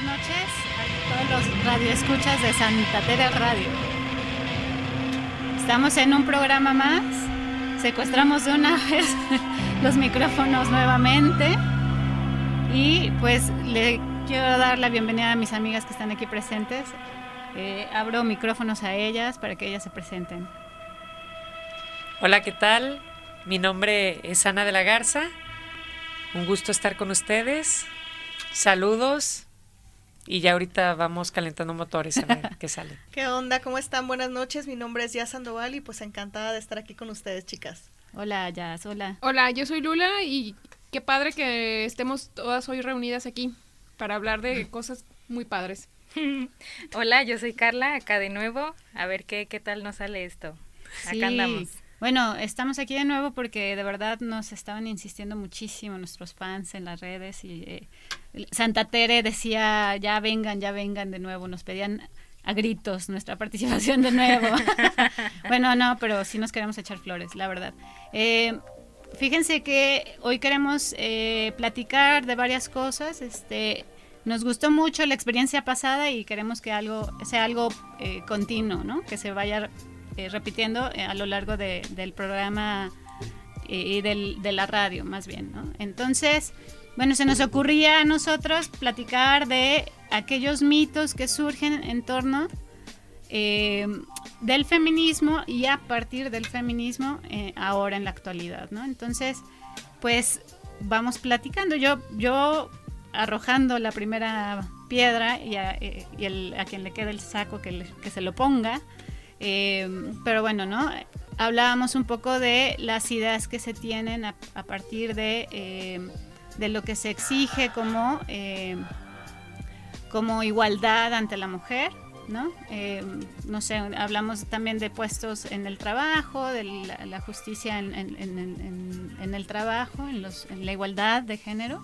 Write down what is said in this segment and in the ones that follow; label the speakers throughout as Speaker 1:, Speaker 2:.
Speaker 1: buenas noches a todos los radioescuchas de Santa Radio. Estamos en un programa más. Secuestramos de una vez los micrófonos nuevamente. Y pues le quiero dar la bienvenida a mis amigas que están aquí presentes. Eh, abro micrófonos a ellas para que ellas se presenten.
Speaker 2: Hola, ¿qué tal? Mi nombre es Ana de la Garza. Un gusto estar con ustedes. Saludos. Y ya ahorita vamos calentando motores a ver qué sale.
Speaker 3: ¿Qué onda? ¿Cómo están? Buenas noches. Mi nombre es Yas Sandoval y pues encantada de estar aquí con ustedes, chicas.
Speaker 1: Hola, Yas. Hola.
Speaker 4: Hola, yo soy Lula y qué padre que estemos todas hoy reunidas aquí para hablar de cosas muy padres.
Speaker 5: Hola, yo soy Carla, acá de nuevo. A ver qué, qué tal nos sale esto. Acá andamos.
Speaker 1: Bueno, estamos aquí de nuevo porque de verdad nos estaban insistiendo muchísimo nuestros fans en las redes y eh, Santa Tere decía, ya vengan, ya vengan de nuevo, nos pedían a gritos nuestra participación de nuevo. bueno, no, pero sí nos queremos echar flores, la verdad. Eh, fíjense que hoy queremos eh, platicar de varias cosas. Este, nos gustó mucho la experiencia pasada y queremos que algo sea algo continuo, ¿no? Que se vaya eh, repitiendo eh, a lo largo del programa eh, y de la radio, más bien. ¿no? Entonces, bueno, se nos ocurría a nosotros platicar de aquellos mitos que surgen en torno del feminismo y a partir del feminismo ahora en la actualidad, ¿no? Entonces, pues vamos platicando. Yo, yo arrojando la primera piedra y a, quien le quede el saco que, se lo ponga. Eh, pero bueno, ¿no? Hablábamos un poco de las ideas que se tienen a, partir de, eh, de, lo que se exige como, eh, como igualdad ante la mujer, ¿no? no sé, hablamos también de puestos en el trabajo, de la, justicia en, en, el trabajo, los, en la igualdad de género,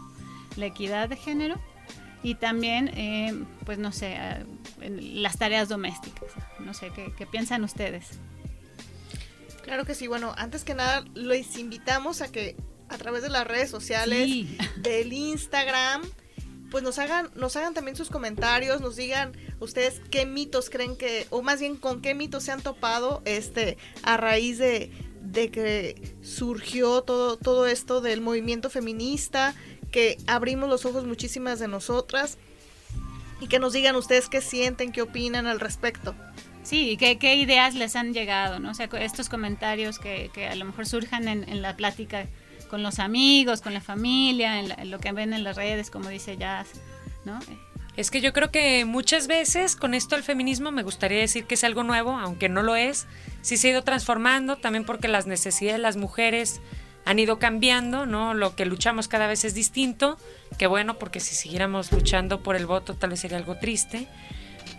Speaker 1: la equidad de género y también, eh, pues no sé, las tareas domésticas. No sé, ¿qué, piensan ustedes?
Speaker 3: Claro que sí, bueno, antes que nada les invitamos a que a través de las redes sociales, del Instagram, pues nos hagan, nos hagan también sus comentarios, nos digan ustedes qué mitos creen que, o más bien con qué mitos se han topado este, a raíz de, de que surgió todo, todo esto del movimiento feminista, que abrimos los ojos muchísimas de nosotras y que nos digan ustedes qué sienten, qué opinan al respecto.
Speaker 1: Sí, qué, qué ideas les han llegado, ¿no? O sea, estos comentarios que, que a lo mejor surjan en, en, la plática con los amigos, con la familia, en, lo que ven en las redes, como dice Jazz, ¿no?
Speaker 2: Es que yo creo que muchas veces con esto el feminismo me gustaría decir que es algo nuevo, aunque no lo es. Sí se ha ido transformando, también porque las necesidades de las mujeres han ido cambiando, ¿no? Lo que luchamos cada vez es distinto, que bueno, porque si siguiéramos luchando por el voto tal vez sería algo triste,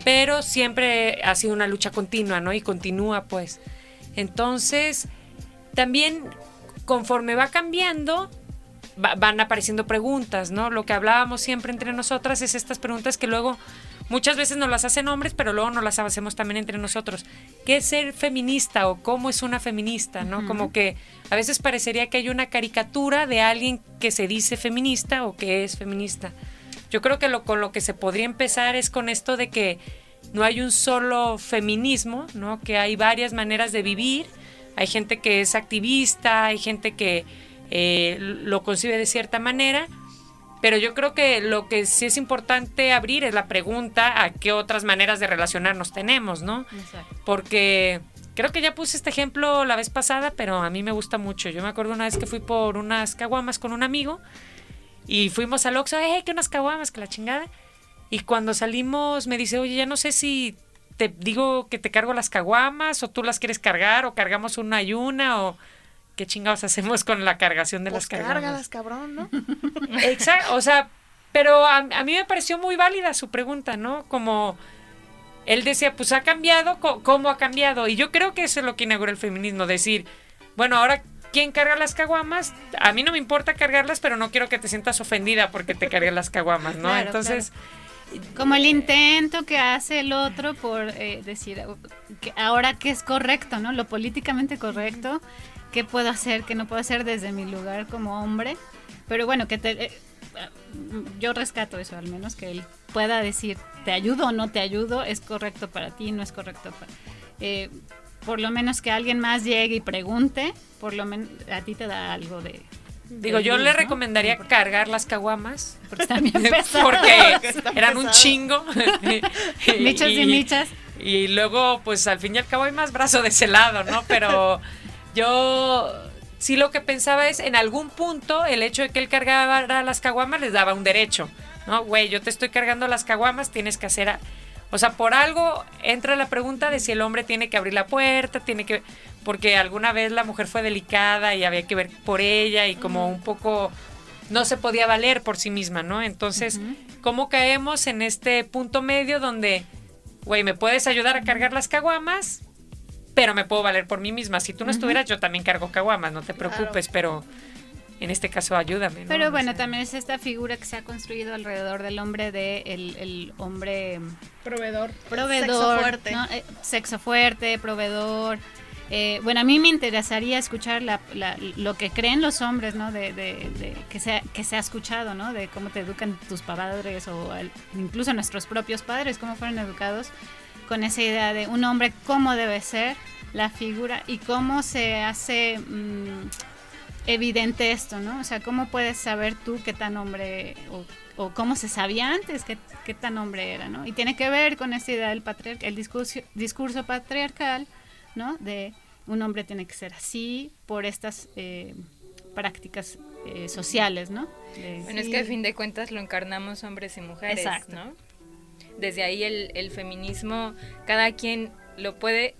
Speaker 2: pero siempre ha sido una lucha continua, ¿no? Y continúa, pues. Entonces, también conforme va cambiando, van apareciendo preguntas, ¿no? Lo que hablábamos siempre entre nosotras es estas preguntas que luego muchas veces nos las hacen hombres, pero luego nos las hacemos también entre nosotros. ¿Qué es ser feminista o cómo es una feminista, no? Como que a veces parecería que hay una caricatura de alguien que se dice feminista o que es feminista. Yo creo que lo con lo que se podría empezar es con esto de que no hay un solo feminismo, ¿no? Que hay varias maneras de vivir. Hay gente que es activista, hay gente que eh, lo concibe de cierta manera, pero yo creo que lo que sí es importante abrir es la pregunta a qué otras maneras de relacionarnos tenemos, ¿no? Porque creo que ya puse este ejemplo la vez pasada, pero a mí me gusta mucho. Yo me acuerdo una vez que fui por unas caguamas con un amigo y fuimos al Oxxo, ¡eh, que unas caguamas, que la chingada! Y cuando salimos me dice, oye, ya no sé si te digo que te cargo las caguamas o tú las quieres cargar o cargamos una y una o ¿qué chingados hacemos con la cargación de las
Speaker 3: pues
Speaker 2: cargas?
Speaker 3: Cárgalas, cabrón, ¿no?
Speaker 2: Exacto, o sea, pero a, mí me pareció muy válida su pregunta, ¿no? Como él decía, pues ha cambiado, ¿cómo ha cambiado? Y yo creo que eso es lo que inaugura el feminismo, decir, bueno, ahora ¿quién carga las caguamas? A mí no me importa cargarlas, pero no quiero que te sientas ofendida porque te cargué las caguamas, ¿no? Entonces...
Speaker 1: Como el intento que hace el otro por eh, decir que ahora qué es correcto, ¿no? Lo políticamente correcto qué puedo hacer, qué no puedo hacer desde mi lugar como hombre. Pero bueno, que te, eh, yo rescato eso al menos, que él pueda decir, te ayudo o no te ayudo, es correcto para ti, no es correcto para... Eh, por lo menos que alguien más llegue y pregunte, por lo menos a ti te da algo de...
Speaker 2: Digo, yo le recomendaría cargar las caguamas.
Speaker 1: Porque están bien pesadas.
Speaker 2: Porque eran un chingo.
Speaker 1: michas y, michas.
Speaker 2: Y luego, pues al fin y al cabo hay más brazo de ese lado, ¿no? Pero yo sí lo que pensaba es, en algún punto, el hecho de que él cargara las caguamas les daba un derecho. ¿no? Güey, yo te estoy cargando las caguamas, tienes que hacer... O sea, por algo entra la pregunta de si el hombre tiene que abrir la puerta, tiene que... Porque alguna vez la mujer fue delicada y había que ver por ella y como un poco no se podía valer por sí misma, ¿no? Entonces, ¿cómo caemos en este punto medio donde, güey, me puedes ayudar a cargar las caguamas, pero me puedo valer por mí misma? Si tú no estuvieras, yo también cargo caguamas, no te preocupes, pero en este caso ayúdame.
Speaker 1: Pero bueno, también es esta figura que se ha construido alrededor del hombre de el, hombre
Speaker 3: proveedor,
Speaker 1: proveedor, sexo fuerte, eh, sexo fuerte, proveedor. Eh, bueno, a mí me interesaría escuchar lo que creen los hombres, ¿no? De, que, se, que se ha escuchado, ¿no? De cómo te educan tus padres o incluso nuestros propios padres, cómo fueron educados con esa idea de un hombre, cómo debe ser la figura y cómo se hace... Mm, evidente esto, ¿no? O sea, ¿cómo puedes saber tú qué tan hombre o, cómo se sabía antes qué, qué, tan hombre era, ¿no? Y tiene que ver con esta idea del patriarca, el discurso, discurso patriarcal, ¿no? De un hombre tiene que ser así por estas eh, prácticas eh, sociales, ¿no?
Speaker 5: bueno, es que a fin de cuentas lo encarnamos hombres y mujeres, ¿no? Desde ahí el, el, feminismo, cada quien lo puede,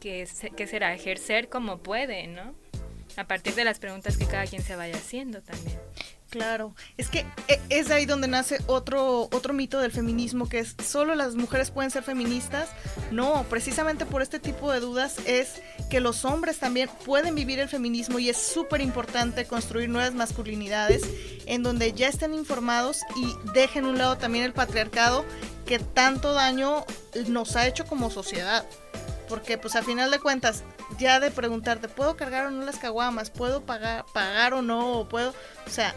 Speaker 5: que, que será, ejercer como puede, ¿no? A partir de las preguntas que cada quien se vaya haciendo también.
Speaker 3: Claro, es que e, es ahí donde nace otro, otro mito del feminismo, que es solo las mujeres pueden ser feministas. No, precisamente por este tipo de dudas es que los hombres también pueden vivir el feminismo y es súper importante construir nuevas masculinidades en donde ya estén informados y dejen un lado también el patriarcado que tanto daño nos ha hecho como sociedad. Porque pues a final de cuentas, ya de preguntarte, ¿puedo cargar o no las caguamas? ¿Puedo pagar, pagar o no? ¿Puedo? O sea,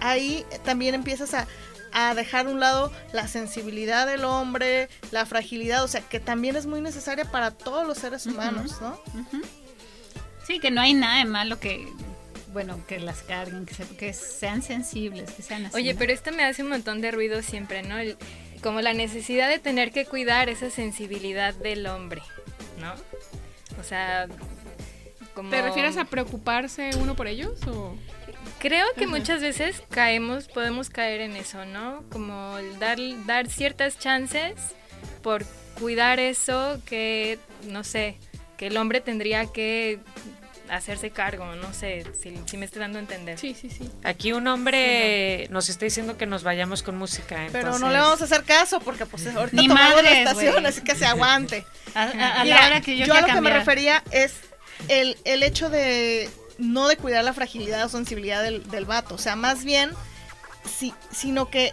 Speaker 3: ahí también empiezas a, a dejar un lado la sensibilidad del hombre, la fragilidad, o sea, que también es muy necesaria para todos los seres humanos, ¿no?
Speaker 1: Sí, que no hay nada de malo que, bueno, que las carguen, que, sean sensibles, que sean así.
Speaker 5: Oye, pero esto me hace un montón de ruido siempre, ¿no? como la necesidad de tener que cuidar esa sensibilidad del hombre, ¿no? O sea,
Speaker 4: como... ¿Te refieres a preocuparse uno por ellos o...?
Speaker 5: Creo que muchas veces caemos, podemos caer en eso, ¿no? Como dar, dar ciertas chances por cuidar eso que, no sé, que el hombre tendría que hacerse cargo, no sé si, me estoy dando a entender.
Speaker 4: Sí, sí, sí.
Speaker 2: Aquí un hombre nos está diciendo que nos vayamos con música.
Speaker 3: Pero no le vamos a hacer caso porque pues ahorita Ni tomamos la estación, así que se aguante. a, la hora que yo, yo a lo que me refería es el, el hecho de no de cuidar la fragilidad o sensibilidad del, del vato, o sea, más bien, sí, sino que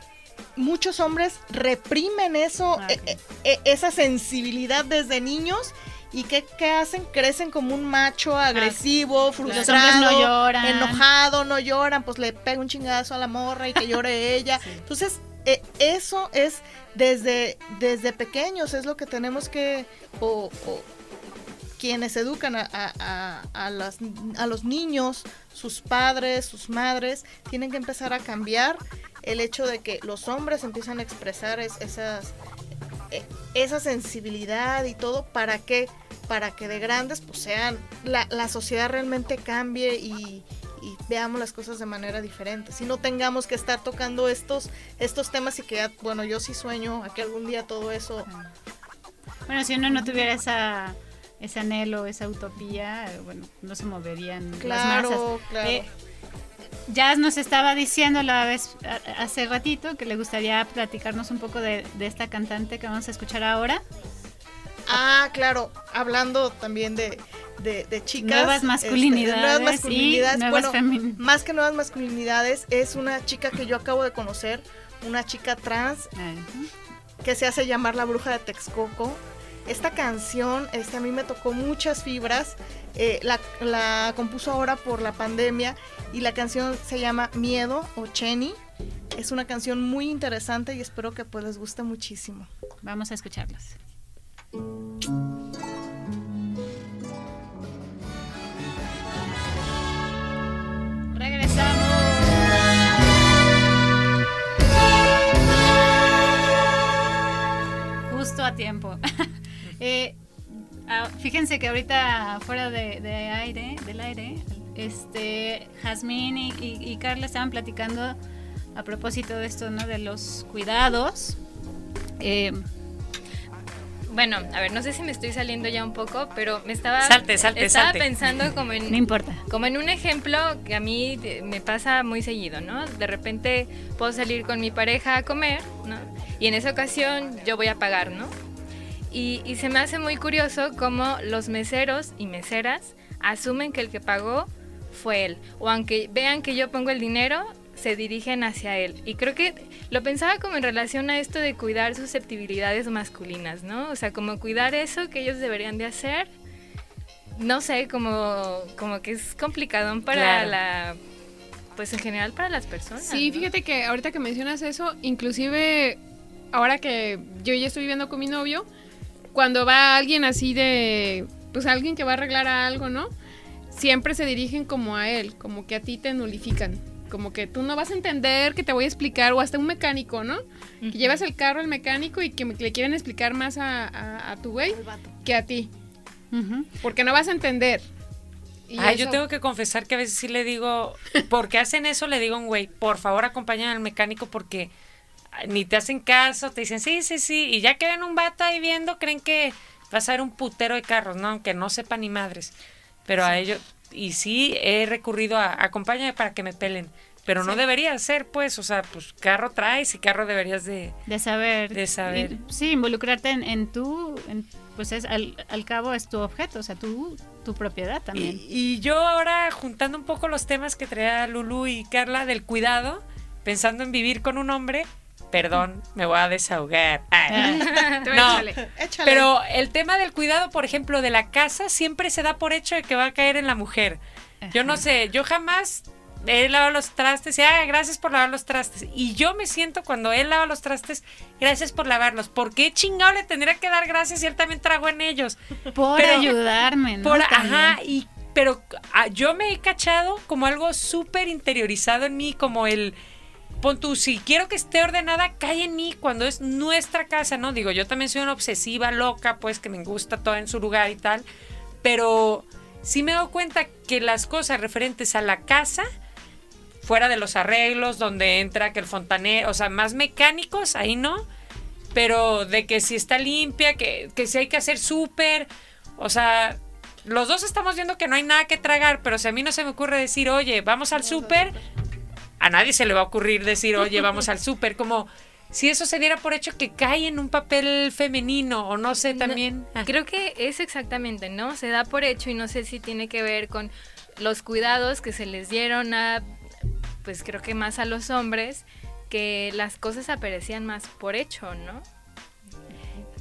Speaker 3: muchos hombres reprimen eso, ah, e, e, esa sensibilidad desde niños ¿Y qué, hacen? Crecen como un macho ah, agresivo, frustrado, enojado, no lloran, pues le pega un chingazo a la morra y que llore ella. Entonces, eh, eso es desde, desde pequeños, es lo que tenemos que, o, quienes educan a, a, a, las, a los niños, sus padres, sus madres, tienen que empezar a cambiar el hecho de que los hombres empiezan a expresar esas, e, esa sensibilidad y todo para que para que de grandes pues sean la, la sociedad realmente cambie y, veamos las cosas de manera diferente. Si no tengamos que estar tocando estos, estos temas y que bueno, yo sí sueño a que algún día todo eso...
Speaker 1: Bueno, si uno no tuviera esa, ese anhelo, esa utopía, bueno, no se moverían las masas. Claro. Eh, Jazz nos estaba diciendo la vez hace ratito que le gustaría platicarnos un poco de, de esta cantante que vamos a escuchar ahora.
Speaker 3: Ah, claro, hablando también de, de, chicas.
Speaker 1: Nuevas este, masculinidades. nuevas masculinidades.
Speaker 3: bueno, más que nuevas masculinidades, es una chica que yo acabo de conocer, una chica trans, que se hace llamar la bruja de Texcoco. Esta canción este, a mí me tocó muchas fibras. Eh, la, compuso ahora por la pandemia y la canción se llama Miedo o Chenny. Es una canción muy interesante y espero que pues les guste muchísimo.
Speaker 1: Vamos a escucharlas. Regresamos. Justo a tiempo. Eh, ah, fíjense que ahorita fuera de, de aire, del aire, este, Jazmín y, y- y Carla estaban platicando a propósito de esto, ¿no? De los cuidados. Eh,
Speaker 5: Bueno, a ver, no sé si me estoy saliendo ya un poco, pero me estaba
Speaker 2: Salte, salte,
Speaker 5: estaba
Speaker 2: salte.
Speaker 5: pensando como en
Speaker 1: no importa.
Speaker 5: como en un ejemplo que a mí me pasa muy seguido, ¿no? De repente puedo salir con mi pareja a comer, ¿no? Y en esa ocasión yo voy a pagar, ¿no? Y, y se me hace muy curioso cómo los meseros y meseras asumen que el que pagó fue él. O aunque vean que yo pongo el dinero, se dirigen hacia él. Y creo que lo pensaba como en relación a esto de cuidar susceptibilidades masculinas, ¿no? O sea, como cuidar eso que ellos deberían de hacer no sé, como, como que es complicadón para
Speaker 2: Claro.
Speaker 5: la, pues en general para las personas.
Speaker 4: Sí,
Speaker 5: ¿no?
Speaker 4: fíjate que ahorita que mencionas eso, inclusive ahora que yo ya estoy viviendo con mi novio, cuando va alguien así de, pues alguien que va a arreglar algo, ¿no? Siempre se dirigen como a él, como que a ti te nulifican, como que tú no vas a entender, que te voy a explicar, o hasta un mecánico, ¿no? Que llevas el carro al mecánico y que me- le quieren explicar más a, a- a tu güey que a ti, porque no vas a entender. Y
Speaker 2: Ay, yo tengo que confesar que a veces sí le digo, porque hacen eso, le digo a un güey, por favor acompáñame al mecánico porque ni te hacen caso, te dicen sí, sí, sí, y ya que ven un vato ahí viendo, creen que vas a ver un putero de carros, ¿no? Aunque no sepa ni madres. Pero a ellos, y sí he recurrido a acompáñame para que me pelen. Pero no debería ser, pues, o sea, pues carro traes y carro deberías de...
Speaker 1: De saber.
Speaker 2: De saber.
Speaker 1: sí, involucrarte en, en tu, en- pues es al, al cabo es tu objeto, o sea, tu, tu propiedad también.
Speaker 2: Y, y yo ahora juntando un poco los temas que traía Lulu y Carla del cuidado, pensando en vivir con un hombre, perdón, me voy a desahogar. Ay.
Speaker 1: Ah,
Speaker 4: Tú
Speaker 2: No.
Speaker 4: échale.
Speaker 3: Échale.
Speaker 2: Pero el tema del cuidado, por ejemplo, de la casa, siempre se da por hecho de que va a caer en la mujer. Yo no sé, yo jamás he lavado los trastes y, ah, gracias por lavar los trastes. Y yo me siento cuando él lava los trastes, gracias por lavarlos. ¿Por qué chingado le tendría que dar gracias si él también trago en ellos?
Speaker 1: por
Speaker 2: pero-
Speaker 1: ayudarme, ¿no?
Speaker 2: Por, ajá, y pero ah, yo me he cachado como algo súper interiorizado en mí, como el pon tú, si quiero que esté ordenada, cae en mí cuando es nuestra casa, ¿no? Digo, yo también soy una obsesiva, loca, pues que me gusta todo en su lugar y tal, pero sí me dado cuenta que las cosas referentes a la casa, fuera de los arreglos, donde entra que el fontanero, o sea, más mecánicos, ahí no, pero de que si está limpia, que, que si hay que hacer súper, o sea, los dos estamos viendo que no hay nada que tragar, pero si a mí no se me ocurre decir, oye, vamos al súper, a nadie se le va a ocurrir decir, oye, vamos al súper, como si eso se diera por hecho que cae en un papel femenino, o no sé, también. ah.
Speaker 5: Creo que es exactamente, ¿no? Se da por hecho y no sé si tiene que ver con los cuidados que se les dieron a, pues creo que más a los hombres, que las cosas aparecían más por hecho, ¿no?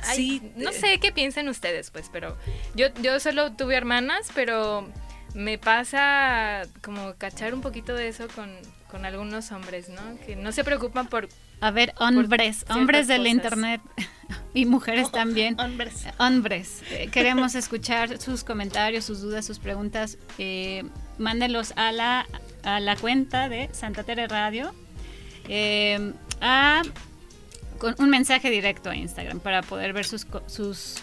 Speaker 5: Ay,
Speaker 2: Sí,
Speaker 5: no
Speaker 2: eh.
Speaker 5: sé qué piensan ustedes, pues, pero yo, yo solo tuve hermanas, pero me pasa como cachar un poquito de eso con, con algunos hombres, ¿no? Que no se preocupan por...
Speaker 1: A ver, hombres, hombres del
Speaker 5: cosas.
Speaker 1: internet y mujeres también.
Speaker 3: Hombres.
Speaker 1: Hombres, eh, queremos escuchar sus comentarios, sus dudas, sus preguntas. Eh, mándenlos a la, a la cuenta de Santa Tere Radio. eh, a, con un mensaje directo a Instagram para poder ver sus, sus,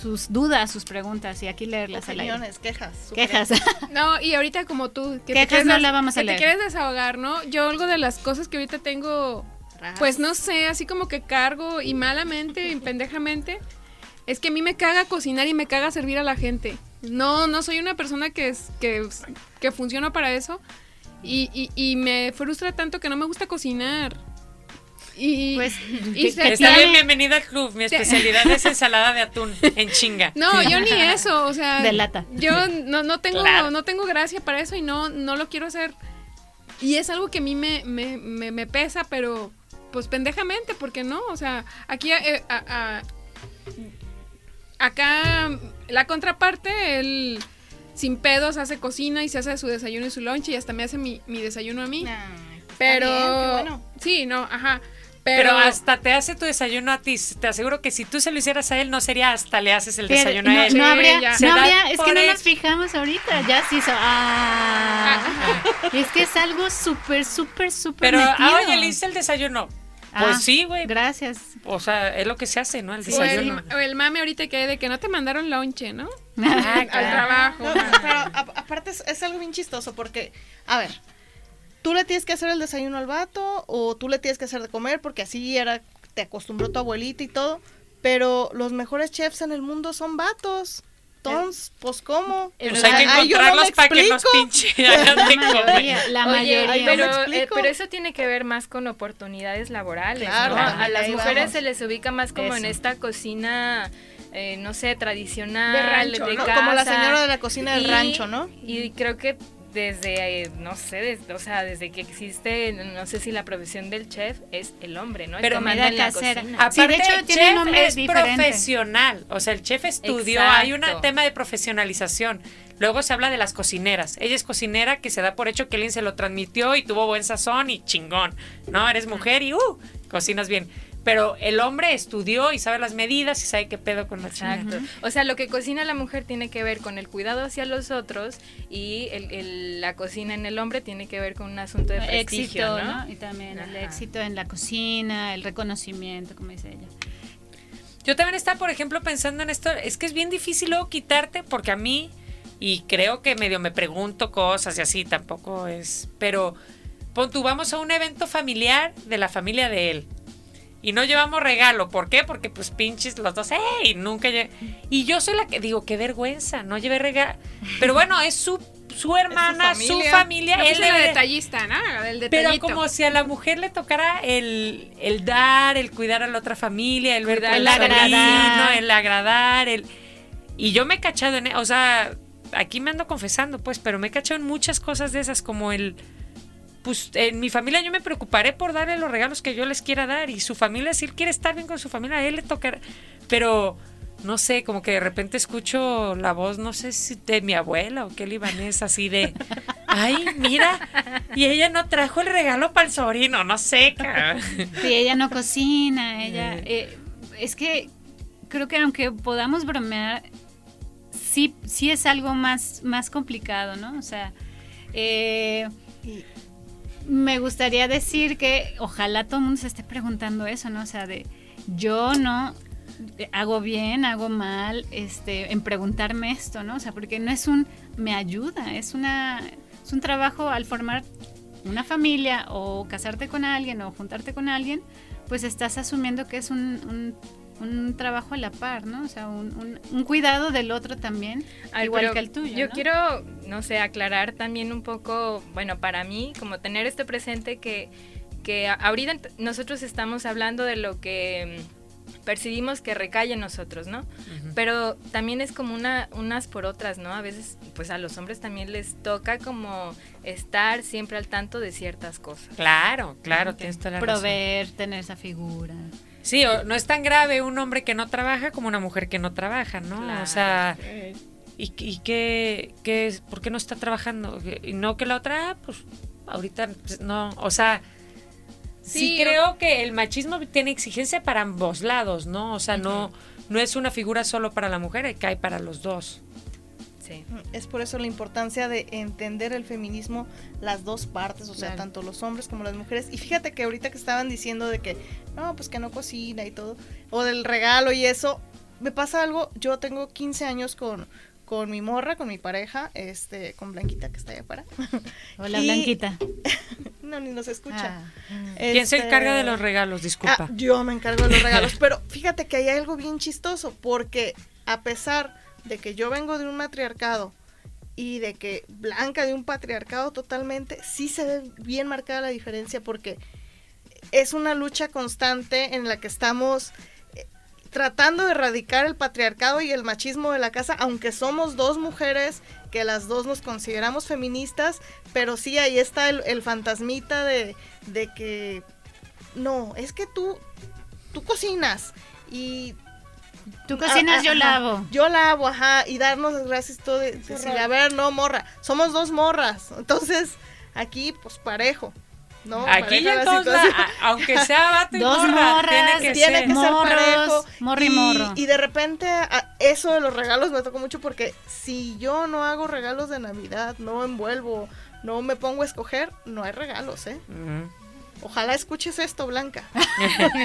Speaker 1: sus dudas, sus preguntas y aquí leerlas.
Speaker 3: Opiniones, quejas.
Speaker 1: Quejas.
Speaker 4: No, y ahorita como tú, que,
Speaker 1: Quejas
Speaker 4: quieres
Speaker 1: no la vamos a
Speaker 4: que
Speaker 1: leer.
Speaker 4: te quieres desahogar, ¿no? Yo algo de las cosas que ahorita tengo, pues no sé, así como que cargo y malamente y pendejamente, es que a mí me caga cocinar y me caga servir a la gente. No, no soy una persona que, es, que, que funciona para eso y, y, y me frustra tanto que no me gusta cocinar. Y,
Speaker 1: Pues,
Speaker 4: y
Speaker 2: Está
Speaker 1: tiene-
Speaker 2: bien, bienvenida al club. Mi especialidad es ensalada de atún en chinga.
Speaker 4: No, yo ni eso, o sea,
Speaker 1: De lata.
Speaker 4: Yo no, no tengo
Speaker 2: Claro.
Speaker 4: no tengo gracia para eso y no no lo quiero hacer. Y es algo que a mí me, me, me, me pesa, pero pues pendejamente, porque no, o sea, aquí eh, a- a- acá la contraparte, él sin pedos hace cocina y se hace su desayuno y su lunch y hasta me hace mi, mi desayuno a mí. pero sí, no, ajá.
Speaker 2: Pero, hasta te hace tu desayuno a ti. Te aseguro que si tú se lo hicieras a él, no sería hasta le haces el desayuno a él.
Speaker 1: No habría, no habría es que no nos fijamos ahorita. Ya se hizo. Ah, es que es algo súper, súper, súper.
Speaker 2: Pero, ah, oye, le hice el desayuno. Pues ah, sí, güey.
Speaker 1: Gracias.
Speaker 2: O sea, es lo que se hace, ¿no? El desayuno.
Speaker 4: O el, mame ahorita que hay de que no te mandaron lonche, ¿no? Ah, Al trabajo.
Speaker 3: pero aparte es, algo bien chistoso porque, a ver, tú le tienes que hacer el desayuno al vato o tú le tienes que hacer de comer porque así era, te acostumbró tu abuelita y todo. Pero los mejores chefs en el mundo son vatos. Entonces, pues cómo.
Speaker 2: Pues hay que encontrarlos para que nos pinche.
Speaker 5: la mayoría. pero, eh, pero, eso tiene que ver más con oportunidades laborales. Claro, A las mujeres se les ubica más como en esta cocina. Eh, no sé, tradicional, de, rancho,
Speaker 3: como la señora de la cocina del rancho, ¿no?
Speaker 5: Y creo que desde, eh, no sé, desde, o sea, desde que existe, no sé si la profesión del chef es el hombre, ¿no?
Speaker 2: Pero me da casera. Aparte, de hecho, tiene chef es profesional, o sea, el chef estudió, hay un tema de profesionalización. Luego se habla de las cocineras. Ella es cocinera que se da por hecho que alguien se lo transmitió y tuvo buen sazón y chingón, ¿no? Eres mujer y, uh, cocinas bien pero el hombre estudió y sabe las medidas y sabe qué pedo con la Exacto.
Speaker 5: O sea, lo que cocina la mujer tiene que ver con el cuidado hacia los otros y la cocina en el hombre tiene que ver con un asunto de prestigio, éxito, ¿no?
Speaker 1: Y también el éxito en la cocina, el reconocimiento, como dice ella.
Speaker 2: Yo también estaba, por ejemplo, pensando en esto, es que es bien difícil luego quitarte porque a mí, y creo que medio me pregunto cosas y así, tampoco es, pero pon tú, vamos a un evento familiar de la familia de él y no llevamos regalo. ¿Por qué? Porque pues pinches los dos, ¡ey! Nunca Y yo soy la que digo, qué vergüenza, no llevé regalo. Pero bueno, es su, su hermana, su familia.
Speaker 4: Él es el detallista, ¿no? El
Speaker 2: Pero como si a la mujer le tocara el, el dar, el cuidar a la otra familia, el ver el agradar, el agradar, el... Y yo me he cachado en, o sea, aquí me ando confesando, pues, pero me he cachado en muchas cosas de esas como el pues en mi familia yo me preocuparé por darle los regalos que yo les quiera dar y su familia si él quiere estar bien con su familia a él le tocará. Pero no sé como que de repente escucho la voz no sé si de mi abuela o qué libanés así de ay mira y ella no trajo el regalo para el sobrino no sé
Speaker 1: sí ella no cocina ella eh, es que creo que aunque podamos bromear sí sí es algo más más complicado no o sea eh, me gustaría decir que ojalá todo el mundo se esté preguntando eso, ¿no? O sea, de yo no hago bien, hago mal, este, en preguntarme esto, ¿no? O sea, porque no es un me ayuda, es una es un trabajo al formar una familia o casarte con alguien o juntarte con alguien, pues estás asumiendo que es un un trabajo a la par, ¿no? O sea, un, un, cuidado del otro también, igual que el tuyo.
Speaker 5: Yo quiero, no sé, aclarar también un poco, bueno, para mí, como tener esto presente que, que ahorita nosotros estamos hablando de lo que mm, percibimos que recae en nosotros, ¿no? Pero también es como una, unas por otras, ¿no? A veces, pues a los hombres también les toca como estar siempre al tanto de ciertas cosas.
Speaker 2: Claro, claro, tienes toda la
Speaker 1: Proveer, tener esa figura.
Speaker 2: Sí, no es tan grave un hombre que no trabaja como una mujer que no trabaja, ¿no? o sea, ¿y, y qué, qué, por qué no está trabajando? Y no que la otra, pues ahorita pues, no, o sea, sí, creo que el machismo tiene exigencia para ambos lados, ¿no? O sea, no, no es una figura solo para la mujer, que hay para los dos.
Speaker 3: Es por eso la importancia de entender el feminismo las dos partes, o sea, tanto los hombres como las mujeres. Y fíjate que ahorita que estaban diciendo de que, no, pues que no cocina y todo, o del regalo y eso, me pasa algo, yo tengo 15 años con, con mi morra, con mi pareja, este, con Blanquita que está allá afuera.
Speaker 1: Hola Blanquita.
Speaker 3: no, ni nos escucha.
Speaker 2: Ah. ¿Quién se encarga de los regalos? Disculpa.
Speaker 3: Ah, yo me encargo de los regalos, pero fíjate que hay algo bien chistoso, porque a pesar de que yo vengo de un matriarcado y de que Blanca de un patriarcado totalmente, sí se ve bien marcada la diferencia porque es una lucha constante en la que estamos eh, tratando de erradicar el patriarcado y el machismo de la casa, aunque somos dos mujeres que las dos nos consideramos feministas, pero sí ahí está el, fantasmita de, de que no, es que tú, tú cocinas y
Speaker 1: Tú cocinas, yo lavo.
Speaker 3: Yo lavo, ajá, y darnos las gracias todo. De, decir, a ver, no, morra, somos dos morras. Entonces, aquí, pues parejo. ¿no?
Speaker 2: Aquí ya aunque sea vato y
Speaker 1: Dos
Speaker 2: morra,
Speaker 1: morras,
Speaker 2: tiene que
Speaker 3: tiene
Speaker 2: ser.
Speaker 3: que ser parejo.
Speaker 1: morro y morro.
Speaker 3: y de repente a- eso de los regalos me tocó mucho porque si yo no hago regalos de Navidad, no envuelvo, no me pongo a escoger, no hay regalos, ¿eh? Ojalá escuches esto, Blanca.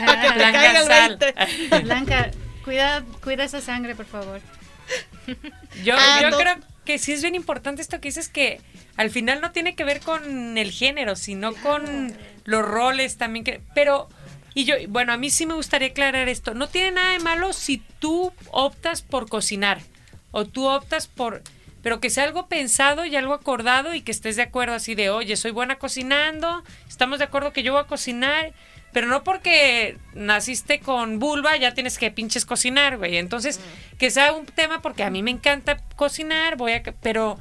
Speaker 3: Para que te
Speaker 2: Blanca
Speaker 3: caiga el
Speaker 2: Sal.
Speaker 3: 20.
Speaker 1: Blanca, cuida, cuida esa sangre, por favor.
Speaker 2: Yo,
Speaker 3: Ah,
Speaker 2: yo
Speaker 3: no.
Speaker 2: creo que sí es bien importante esto que dices que al final no tiene que ver con el género, sino con los roles también que, pero y yo, bueno, a mí sí me gustaría aclarar esto. No tiene nada de malo si tú optas por cocinar o tú optas por pero que sea algo pensado y algo acordado y que estés de acuerdo así de, oye, soy buena cocinando, estamos de acuerdo que yo voy a cocinar, pero no porque naciste con vulva ya tienes que pinches cocinar, güey. Entonces, que sea un tema porque a mí me encanta cocinar, voy a, pero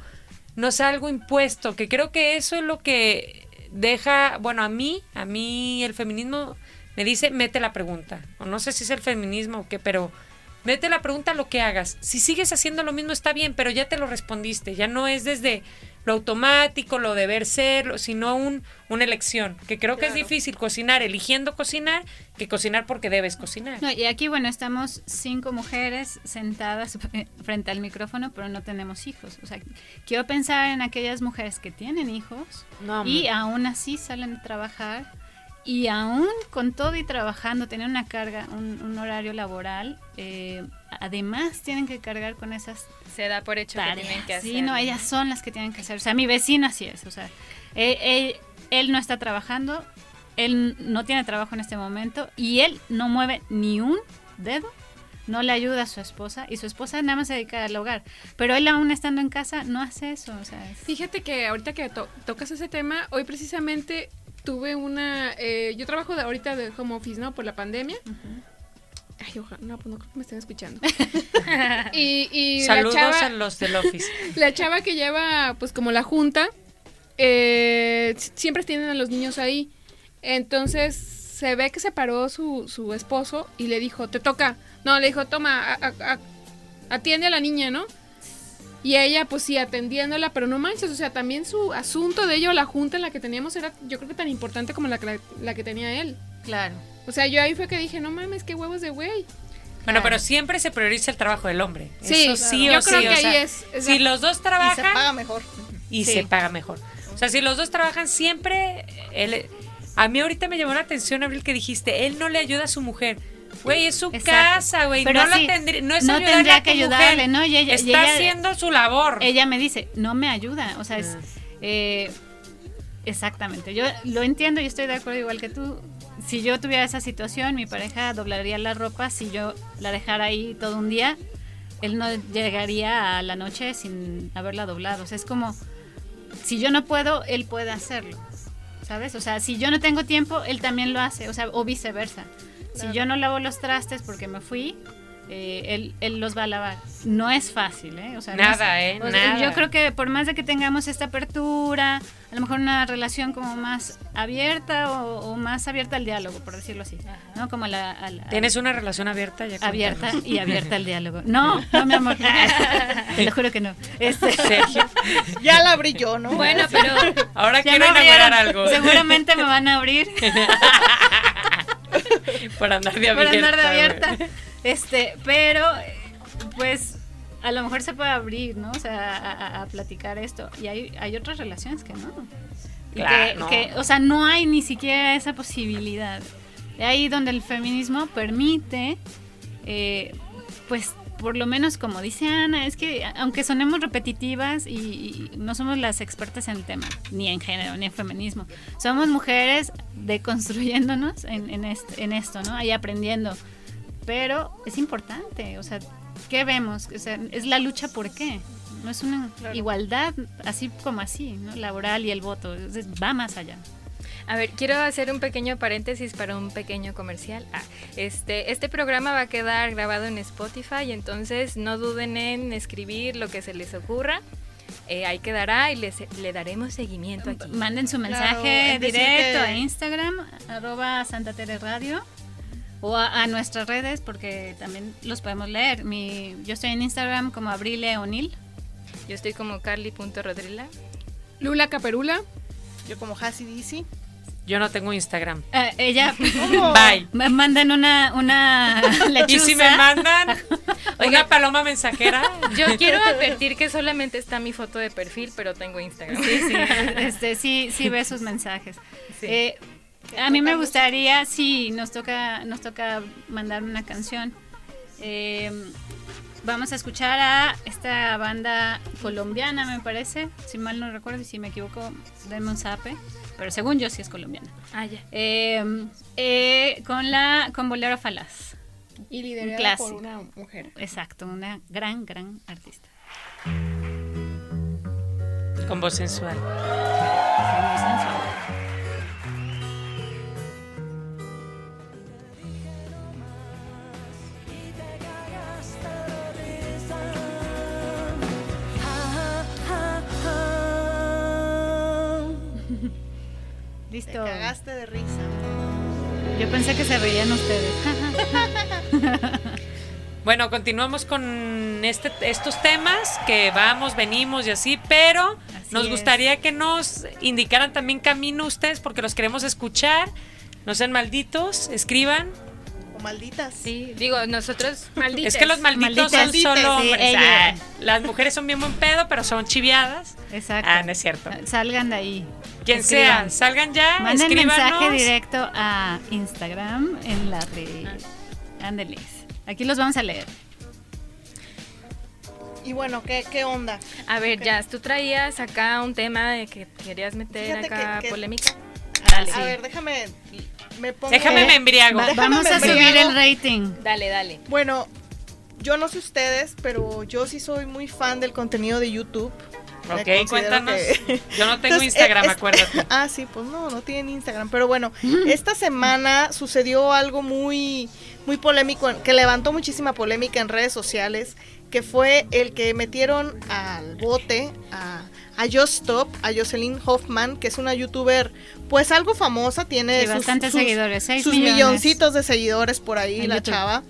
Speaker 2: no sea algo impuesto, que creo que eso es lo que deja, bueno, a mí, a mí el feminismo me dice, mete la pregunta. O no sé si es el feminismo o qué, pero mete la pregunta a lo que hagas. Si sigues haciendo lo mismo está bien, pero ya te lo respondiste. Ya no es desde lo automático, lo deber ser, sino un, una elección. Que creo que es difícil cocinar eligiendo cocinar que cocinar porque debes cocinar.
Speaker 1: No, y aquí, bueno, estamos cinco mujeres sentadas frente al micrófono, pero no tenemos hijos. O sea, quiero pensar en aquellas mujeres que tienen hijos
Speaker 2: No,
Speaker 1: y aún así salen a trabajar y aún con todo y trabajando, tienen una carga, un, un horario laboral, eh, además tienen que cargar con esas
Speaker 5: Se da por hecho que
Speaker 1: tareas.
Speaker 5: tienen que hacer.
Speaker 1: Sí, no, ellas son las que tienen que hacer. O sea, mi vecina sí es. O sea, eh, eh, él no está trabajando, él no tiene trabajo en este momento y él no mueve ni un dedo, no le ayuda a su esposa y su esposa nada más se dedica al hogar. Pero él aún estando en casa no hace eso. O sea, es-
Speaker 4: Fíjate que ahorita que to- tocas ese tema, hoy precisamente tuve una... eh, yo trabajo de, ahorita de home office, ¿no? Por la pandemia. Ay, ojalá, no, pues no creo que me estén escuchando. y y la
Speaker 2: Saludos
Speaker 4: chava,
Speaker 2: a los del office.
Speaker 4: la chava que lleva, pues como la junta, eh, siempre tienen a los niños ahí. Entonces se ve que se paró su, su esposo y le dijo, te toca. No, le dijo, toma, a- a- a- atiende a la niña, ¿no? Y ella, pues sí, atendiéndola, pero no manches, o sea, también su asunto de ello, la junta en la que teníamos era, yo creo que tan importante como la, que- la que tenía él.
Speaker 1: claro.
Speaker 4: O sea, yo ahí fue que dije, no mames, qué huevos de güey.
Speaker 2: Bueno, pero siempre se prioriza el trabajo del hombre.
Speaker 4: Sí,
Speaker 2: Eso sí
Speaker 4: yo
Speaker 2: o
Speaker 4: creo
Speaker 2: sí,
Speaker 4: que
Speaker 2: o
Speaker 4: ahí es-
Speaker 2: si los dos
Speaker 3: Y se
Speaker 2: trabajan
Speaker 3: paga mejor.
Speaker 2: y
Speaker 1: Sí.
Speaker 2: se paga mejor. O sea, si los dos trabajan siempre, él, a mí ahorita me llamó la atención, Abril, que dijiste, él no le ayuda a su mujer. Güey, es su
Speaker 1: Exacto.
Speaker 2: casa, güey. No, lo
Speaker 1: así,
Speaker 2: tendrí- no es
Speaker 1: no
Speaker 2: ayudarle
Speaker 1: tendría
Speaker 2: a tu
Speaker 1: que ayudarle,
Speaker 2: mujer.
Speaker 1: ¿no? Y ella- y
Speaker 2: Está
Speaker 1: ella-
Speaker 2: haciendo su labor.
Speaker 1: Ella me dice, no me ayuda. O sea, es. eh, exactamente. Yo lo entiendo y estoy de acuerdo igual que tú. Si yo tuviera esa situación, mi pareja doblaría la ropa. Si yo la dejara ahí todo un día, él no llegaría a la noche sin haberla doblado. O sea, es como. Si yo no puedo, él puede hacerlo. ¿Sabes? O sea, si yo no tengo tiempo, él también lo hace. O sea, o viceversa. Si yo no lavo los trastes porque me fui, eh, él, él los va a lavar. No es fácil, ¿eh? O sea, no es-
Speaker 2: Nada, ¿eh?
Speaker 1: o sea,
Speaker 2: Nada.
Speaker 1: Yo creo que por más de que tengamos esta apertura, a lo mejor una relación como más abierta o, o más abierta al diálogo, por decirlo así, ¿no? Como la, a la-
Speaker 2: ¿Tienes una relación abierta? Ya
Speaker 1: abierta y abierta al diálogo. No, no, mi amor. Te lo juro que no. Este,
Speaker 2: Sergio.
Speaker 3: Ya la abrí yo, ¿no?
Speaker 5: Bueno, pero
Speaker 2: Ahora quiero inaugurar algo.
Speaker 1: Seguramente me van a abrir
Speaker 2: Por andar de
Speaker 1: por
Speaker 2: abierta.
Speaker 1: andar de
Speaker 2: güey.
Speaker 1: abierta. Este, pero pues a lo mejor se puede abrir, ¿no? O sea, a, platicar esto. Y hay, hay otras relaciones que no.
Speaker 2: Claro,
Speaker 1: que,
Speaker 2: no.
Speaker 1: que, o sea, no hay ni siquiera esa posibilidad. De ahí donde el feminismo permite, eh, pues por lo menos como dice Ana, es que aunque sonemos repetitivas y, y no somos las expertas en el tema, ni en género, ni en feminismo, somos mujeres deconstruyéndonos en, en, en esto, ¿no? Ahí aprendiendo. Pero es importante, o sea, ¿qué vemos? O sea, es la lucha por qué. No es una igualdad así como así, ¿no? Laboral y el voto, es- es- va más allá.
Speaker 5: A ver, quiero hacer un pequeño paréntesis para un pequeño comercial. Ah, este, este programa va a quedar grabado en Spotify, entonces no duden en escribir lo que se les ocurra. Eh, ahí quedará y les, le daremos seguimiento aquí.
Speaker 1: Manden su
Speaker 3: Claro,
Speaker 1: mensaje
Speaker 3: decir
Speaker 1: directo
Speaker 3: que-
Speaker 1: a Instagram, arroba Santa Tere Radio. o a, nuestras redes porque también los podemos leer. Mi, yo estoy en Instagram como Abrile O'Neill.
Speaker 5: Yo estoy como carly.rodrila.
Speaker 4: Lula Caperula.
Speaker 3: Yo como Hassi
Speaker 2: Yo no tengo Instagram.
Speaker 1: Eh, ella.
Speaker 2: Bye.
Speaker 1: Me mandan una, una
Speaker 2: lechuza. Y si me mandan una paloma mensajera.
Speaker 5: Yo quiero advertir que solamente está mi foto de perfil, pero tengo Instagram.
Speaker 1: Sí, sí. Este, sí, sí ve sus mensajes. Eh, a mí me gustaría, sí, nos toca, nos toca mandar una canción. Eh, vamos a escuchar a esta banda colombiana, me parece. Si mal no recuerdo y si me equivoco, denme un zape. Pero según yo sí es colombiana.
Speaker 5: Ah, ya.
Speaker 1: Eh, eh, con la con Bolero Falaz.
Speaker 3: Y liderada por una mujer.
Speaker 1: Exacto, una gran, gran artista.
Speaker 2: Con voz sensual. Con voz sensual.
Speaker 3: Te cagaste de risa.
Speaker 1: Yo pensé que se reían ustedes.
Speaker 2: bueno, continuamos con este, estos temas que vamos, venimos y así, pero nos gustaría que nos indicaran también camino ustedes porque los queremos escuchar. No sean malditos, escriban,
Speaker 3: malditas.
Speaker 5: Sí, digo, nosotros malditas.
Speaker 2: Es que los malditos son solo hombres. Ah, las mujeres son bien buen pedo, pero son chiviadas.
Speaker 1: Exacto.
Speaker 2: Ah, no es cierto.
Speaker 1: Salgan de ahí.
Speaker 2: Quien sea, salgan ya.
Speaker 1: Manden mensaje directo a Instagram en la red. Ándeles. Aquí los vamos a leer.
Speaker 3: Y bueno, ¿qué, qué onda?
Speaker 5: A ver, ya, tú traías acá un tema de que querías meter acá polémica.
Speaker 3: A ver, déjame
Speaker 2: Déjame me embriago.
Speaker 1: vamos a subir el rating.
Speaker 5: Dale, dale.
Speaker 3: Bueno, yo no sé ustedes, pero yo sí soy muy fan del contenido de YouTube.
Speaker 2: Ok, cuéntanos. Yo no tengo Instagram, acuérdate.
Speaker 3: Ah, sí, pues no, no tienen Instagram. Pero bueno, esta semana sucedió algo muy, muy polémico, que levantó muchísima polémica en redes sociales, que fue el que metieron al bote a a Just Stop, a Jocelyn Hoffman, que es una youtuber pues algo famosa, tiene
Speaker 1: sus, bastantes seguidores,
Speaker 3: sus milloncitos de seguidores por ahí, la chava.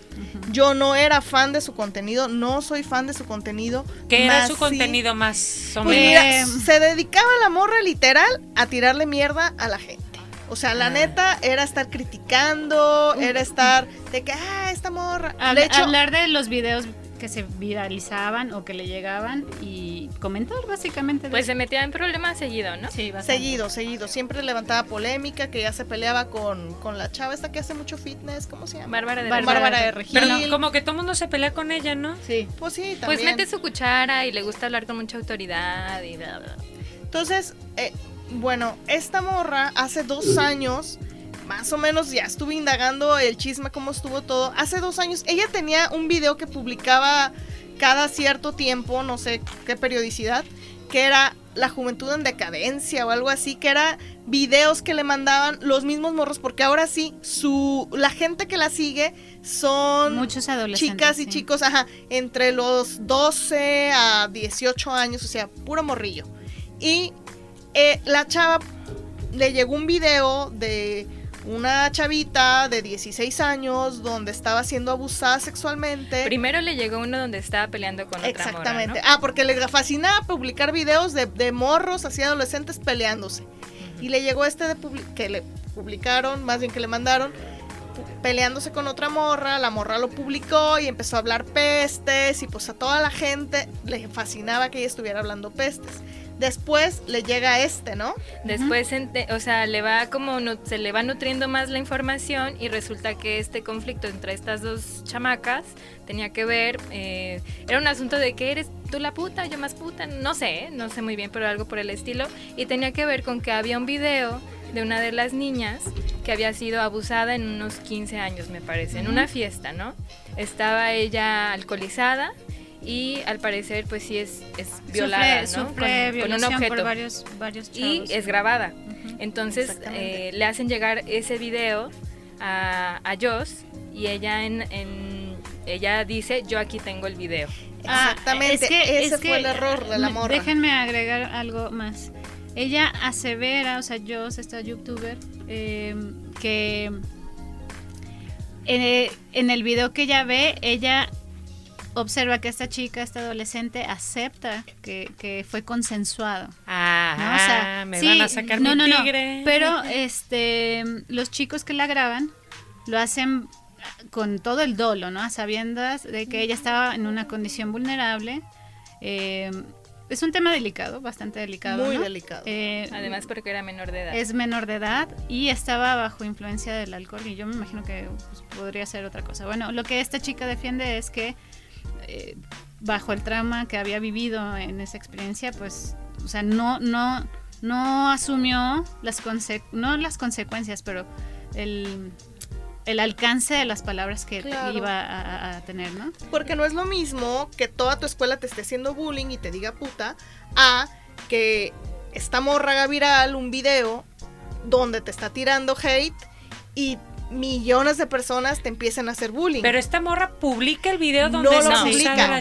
Speaker 3: Yo no era fan de su contenido, no soy fan de su contenido.
Speaker 2: ¿Qué era su contenido más
Speaker 3: o pues se dedicaba la morra literal a tirarle mierda a la gente. O sea, la ah. neta era estar criticando, era estar de que, ah, esta morra.
Speaker 1: hablar de los videos que se viralizaban o que le llegaban y comentar básicamente.
Speaker 5: pues se metía en problemas seguido, ¿no?
Speaker 3: Sí, Seguido, seguido. Siempre levantaba polémica, que ya se peleaba con, con la chava esta que hace mucho fitness, ¿cómo se llama?
Speaker 5: Bárbara de,
Speaker 3: Bárbara de Regil.
Speaker 2: Pero como que todo el mundo se pelea con ella, ¿no?
Speaker 3: Sí. Pues sí,
Speaker 5: también. Pues mete su cuchara y le gusta hablar con mucha autoridad y bla, bla.
Speaker 3: Entonces, eh, bueno, esta morra hace dos años más o menos ya estuve indagando el chisme, cómo estuvo todo. Hace dos años ella tenía un video que publicaba cada cierto tiempo, no sé qué periodicidad, que era La Juventud en Decadencia o algo así, que era videos que le mandaban los mismos morros, porque ahora sí, su, la gente que la sigue son
Speaker 1: muchos adolescentes.
Speaker 3: Chicas y chicos, ajá, entre los 12 a 18 años, o sea, puro morrillo. Y eh, la chava le llegó un video de una chavita de 16 años donde estaba siendo abusada sexualmente.
Speaker 5: Primero le llegó uno donde estaba peleando con otra
Speaker 3: Exactamente. Ah, porque le fascinaba publicar videos de, de morros así adolescentes peleándose. Y le llegó este de que le publicaron, más bien que le mandaron, peleándose con otra morra, la morra lo publicó y empezó a hablar pestes y pues a toda la gente le fascinaba que ella estuviera hablando pestes después le llega este, ¿no?
Speaker 5: Después, o sea, le va como, se le va nutriendo más la información y resulta que este conflicto entre estas dos chamacas tenía que ver, eh, era un asunto de que eres tú la puta, yo más puta, no sé, no sé muy bien, pero algo por el estilo, y tenía que ver con que había un video de una de las niñas que había sido abusada en unos 15 años, me parece, en una fiesta, ¿no? Estaba ella alcoholizada y al parecer pues sí es, es violada
Speaker 1: sufre, con, un objeto. por varios, varios
Speaker 5: y es grabada. Entonces eh, le hacen llegar ese video a, a Joss y ella en, en, ella dice yo aquí tengo el video
Speaker 3: ah, exactamente ese fue el error de la morra.
Speaker 1: déjenme agregar algo más. Ella asevera o sea Joss esta youtuber eh, que eh, en el video que ella ve, ella observa que esta chica, esta adolescente, acepta que, fue consensuado.
Speaker 2: Ah, me van a sacar no, mi tigre.
Speaker 1: No, pero este, los chicos que la graban lo hacen con todo el dolo, ¿no? A sabiendas de que ella estaba en una condición vulnerable. Eh, es un tema delicado, bastante delicado.
Speaker 3: Muy delicado.
Speaker 5: Eh, Además porque era menor de edad.
Speaker 1: Es menor de edad y estaba bajo influencia del alcohol y yo me imagino que pues, podría ser otra cosa. Bueno, lo que esta chica defiende es que eh, bajo el trauma que había vivido en esa experiencia, pues, o sea, no, no, no asumió las, no las consecuencias, pero el, el alcance de las palabras que iba a, tener, ¿no?
Speaker 3: Porque no es lo mismo que toda tu escuela te esté haciendo bullying y te diga puta, a que esta morra viral un video donde te está tirando hate y millones de personas te empiecen a hacer bullying.
Speaker 2: Pero esta morra publica el video donde no
Speaker 3: lo publica.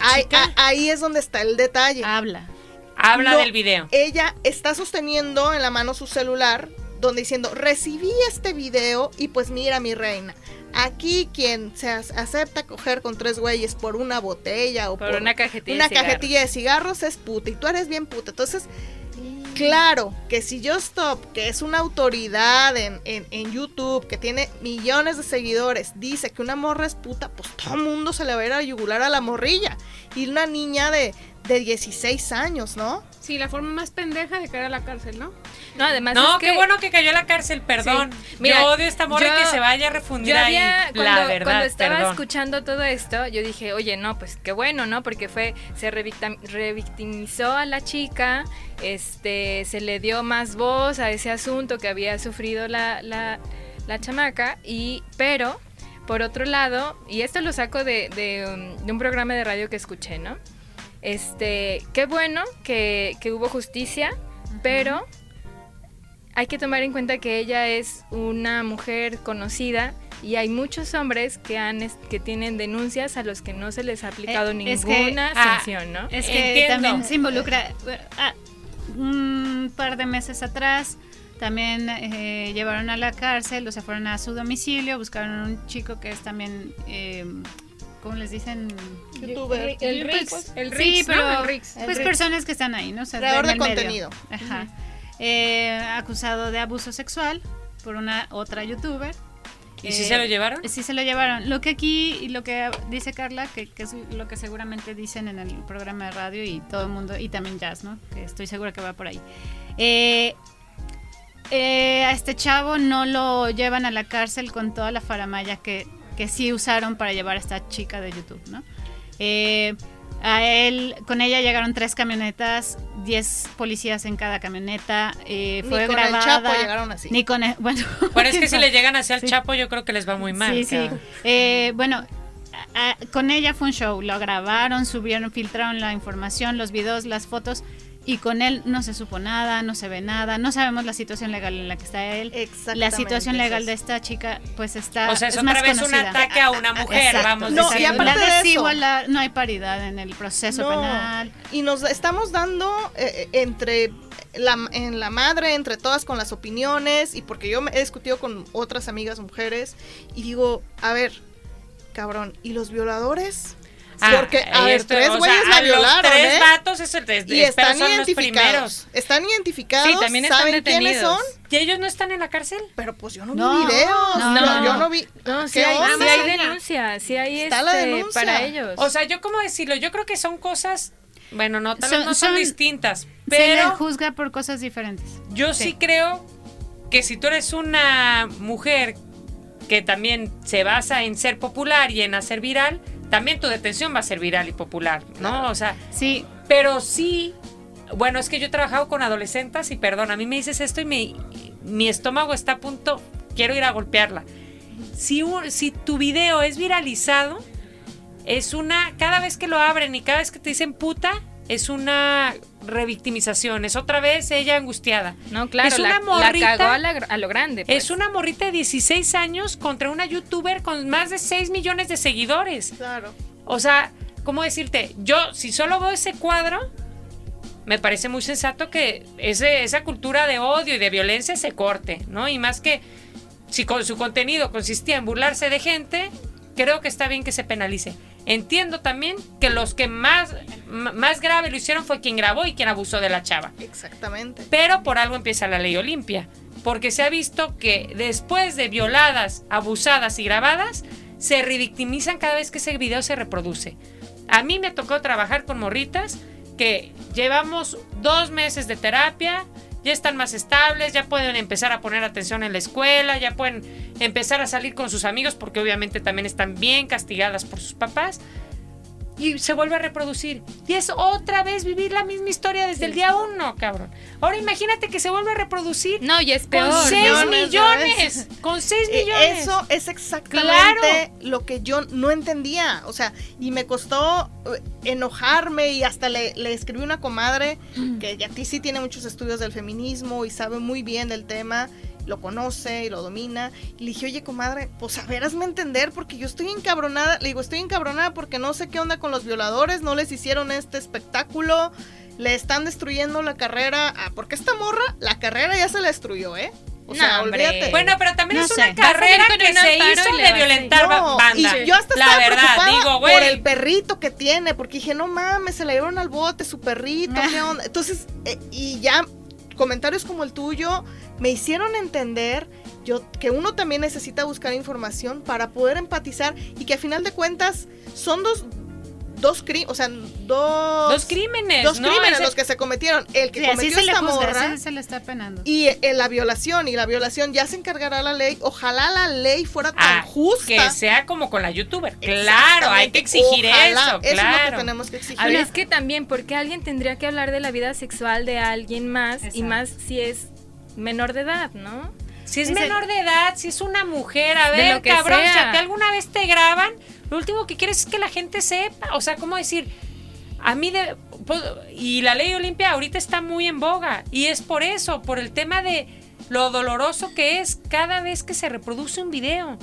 Speaker 3: Ahí, es donde está el detalle.
Speaker 1: Habla.
Speaker 2: Habla del video.
Speaker 3: Ella está sosteniendo en la mano su celular donde diciendo, recibí este video y pues mira mi reina. Aquí quien se acepta coger con tres güeyes por una botella o por,
Speaker 5: una, cajetilla,
Speaker 3: una cajetilla de cigarros es puta y tú eres bien puta. Entonces, Claro que si Yo Stop, que es una autoridad en, en, YouTube, que tiene millones de seguidores, dice que una morra es puta, pues todo el mundo se le va a ir a yugular a la morrilla. Y una niña de, de 16 años, ¿no?
Speaker 4: Sí, la forma más pendeja de caer a la cárcel, ¿no?
Speaker 2: No, además. No, qué bueno que cayó a la cárcel, perdón. yo odio esta morra que se vaya a refundir ahí. Cuando, la verdad,
Speaker 5: cuando estaba escuchando todo esto, yo dije, oye, no, pues qué bueno, ¿no? Porque fue, se revictimizó a la chica, este, se le dio más voz a ese asunto que había sufrido la, la, la chamaca, y, pero, por otro lado, y esto lo saco de, de, um, de un programa de radio que escuché, ¿no? Este, qué bueno que, hubo justicia, pero hay que tomar en cuenta que ella es una mujer conocida y hay muchos hombres que han que tienen denuncias a los que no se les ha aplicado eh, ninguna ah, sanción, ¿no?
Speaker 1: Es que también se involucra ah, un par de meses atrás también eh, llevaron a la cárcel, o sea, fueron a su domicilio, buscaron a un chico que es también eh, ¿cómo les dicen?
Speaker 3: YouTuber.
Speaker 4: El, Rix.
Speaker 1: El Rix. Sí, pero pues personas que están ahí, ¿no? O
Speaker 3: Creador de contenido.
Speaker 1: Ajá. Eh, acusado de abuso sexual por una otra youtuber.
Speaker 2: ¿Y si se lo llevaron?
Speaker 1: Sí se lo llevaron. Lo que aquí, y lo que dice Carla, que, es lo que seguramente dicen en el programa de radio y todo el mundo, y también Jazz, ¿no? Que estoy segura que va por ahí. Eh, eh, a este chavo no lo llevan a la cárcel con toda la faramaya que que sí usaron para llevar a esta chica de YouTube, ¿no? Eh, a él, con ella llegaron tres camionetas, diez policías en cada camioneta. Eh, fue
Speaker 3: ni
Speaker 1: con el
Speaker 3: Chapo llegaron así.
Speaker 1: Ni con el, bueno.
Speaker 2: Pero es que si le llegan hacia el Chapo, yo creo que les va muy mal.
Speaker 1: Sí, sí. Eh, bueno, con ella fue un show. Lo grabaron, subieron, filtraron la información, los videos, las fotos y con él no se supo nada, no se ve nada, no sabemos la situación legal en la que está él. La situación legal de esta chica, pues está.
Speaker 2: O sea, es, otra vez un ataque a una mujer, vamos
Speaker 3: no, y aparte de eso,
Speaker 1: no hay paridad en el proceso penal.
Speaker 3: Y nos estamos dando eh, eh, entre la, en la madre, entre todas con las opiniones, y porque yo he discutido con otras amigas mujeres, y digo, a ver, cabrón, ¿y los violadores? Ah, Porque, a ver, tres güeyes la violaron,
Speaker 2: tres
Speaker 3: ¿eh?
Speaker 2: vatos es el,
Speaker 3: y están identificados. Están identificados. Sí, también están ¿saben detenidos. quiénes son?
Speaker 2: ¿Y ellos no están en la cárcel?
Speaker 3: Pero pues yo no, vi videos. No, no, yo no vi.
Speaker 5: No, sí hay, sí hay denuncia, sí hay Está este, la denuncia. para ellos.
Speaker 2: O sea, yo cómo decirlo, yo creo que son cosas bueno, no, tal vez no son, distintas, pero
Speaker 1: se juzga por cosas diferentes.
Speaker 2: Yo sí creo que si tú eres una mujer que también se basa en ser popular y en hacer viral, también tu detención va a ser viral y popular, ¿no? O sea,
Speaker 1: sí.
Speaker 2: Pero sí, bueno, es que yo he trabajado con adolescentes y perdón, a mí me dices esto y mi, mi estómago está a punto, quiero ir a golpearla. Si, si tu video es viralizado, es una, cada vez que lo abren y cada vez que te dicen puta, es una revictimización, es otra vez ella angustiada.
Speaker 5: No, claro, es una morrita, a, lo grande.
Speaker 2: Es pues. una morrita de 16 años contra una youtuber con más de 6 millones de seguidores.
Speaker 3: Claro.
Speaker 2: O sea, ¿cómo decirte? Yo, si solo veo ese cuadro, me parece muy sensato que ese, esa cultura de odio y de violencia se corte, ¿no? Y más que si con su contenido consistía en burlarse de gente, creo que está bien que se penalice. Entiendo también que los que más, más grave lo hicieron fue quien grabó y quien abusó de la chava.
Speaker 3: Exactamente.
Speaker 2: Pero por algo empieza la ley Olimpia. Porque se ha visto que después de violadas, abusadas y grabadas, se revictimizan cada vez que ese video se reproduce. A mí me tocó trabajar con morritas que llevamos dos meses de terapia, ya están más estables, ya pueden empezar a poner atención en la escuela, ya pueden empezar a salir con sus amigos porque obviamente también están bien castigadas por sus papás y se vuelve a reproducir. Y es otra vez vivir la misma historia desde el día uno, cabrón. Ahora imagínate que se vuelve a reproducir.
Speaker 5: No, y es peor.
Speaker 2: Con 6 millones. Con 6
Speaker 3: Eh,
Speaker 2: millones.
Speaker 3: Eso es exactamente
Speaker 2: Claro.
Speaker 3: lo que yo no entendía. O sea, y me costó eh, enojarme y hasta le, le escribí una comadre que ya ti sí tiene muchos estudios del feminismo y sabe muy bien del tema, lo conoce y lo domina. Y le dije, oye, comadre, pues a ver, hazme entender porque yo estoy encabronada. Le digo, estoy encabronada porque no sé qué onda con los violadores, no les hicieron este espectáculo. Le están destruyendo la carrera. Ah, porque esta morra, la carrera ya se la destruyó, ¿eh? O
Speaker 5: No,
Speaker 3: sea, olvídate.
Speaker 2: Bueno, pero también
Speaker 1: No
Speaker 2: es una carrera que
Speaker 5: un
Speaker 2: se hizo
Speaker 5: y le
Speaker 2: de violentar
Speaker 3: No,
Speaker 2: banda.
Speaker 3: Y yo hasta
Speaker 2: la
Speaker 3: estaba
Speaker 2: verdad,
Speaker 3: preocupada
Speaker 2: digo,
Speaker 3: por el perrito que tiene, porque dije, no mames, se la llevaron al bote, su perrito, ¿qué onda? Entonces, eh, y ya comentarios como el tuyo me hicieron entender yo, que uno también necesita buscar información para poder empatizar y que a final de cuentas son dos, dos crímenes, o sea, dos,
Speaker 2: Dos crímenes,
Speaker 3: dos
Speaker 2: ¿no?
Speaker 3: crímenes
Speaker 2: Ese-
Speaker 3: los que se cometieron. El que
Speaker 1: Sí, así
Speaker 3: cometió esta
Speaker 1: juzga,
Speaker 3: morra
Speaker 1: se le está penando.
Speaker 3: y eh, la violación, y la violación ya se encargará la ley. Ojalá la ley fuera tan
Speaker 2: Ah,
Speaker 3: justa.
Speaker 2: Que sea como con la youtuber. Claro, hay que exigir
Speaker 3: Ojalá,
Speaker 2: eso,
Speaker 3: Eso es lo que
Speaker 2: claro.
Speaker 3: tenemos que exigir.
Speaker 5: A ver, es que también, porque alguien tendría que hablar de la vida sexual de alguien más y más si es menor de edad, ¿no?
Speaker 2: Si es menor de edad, si es una mujer, a ver,
Speaker 5: que
Speaker 2: cabrón,
Speaker 5: sea.
Speaker 2: si a ti alguna vez te graban, lo último que quieres es que la gente sepa. O sea, ¿cómo decir? A mí de... pues, y la ley Olimpia ahorita está muy en boga. Y es por eso, por el tema de lo doloroso que es cada vez que se reproduce un video.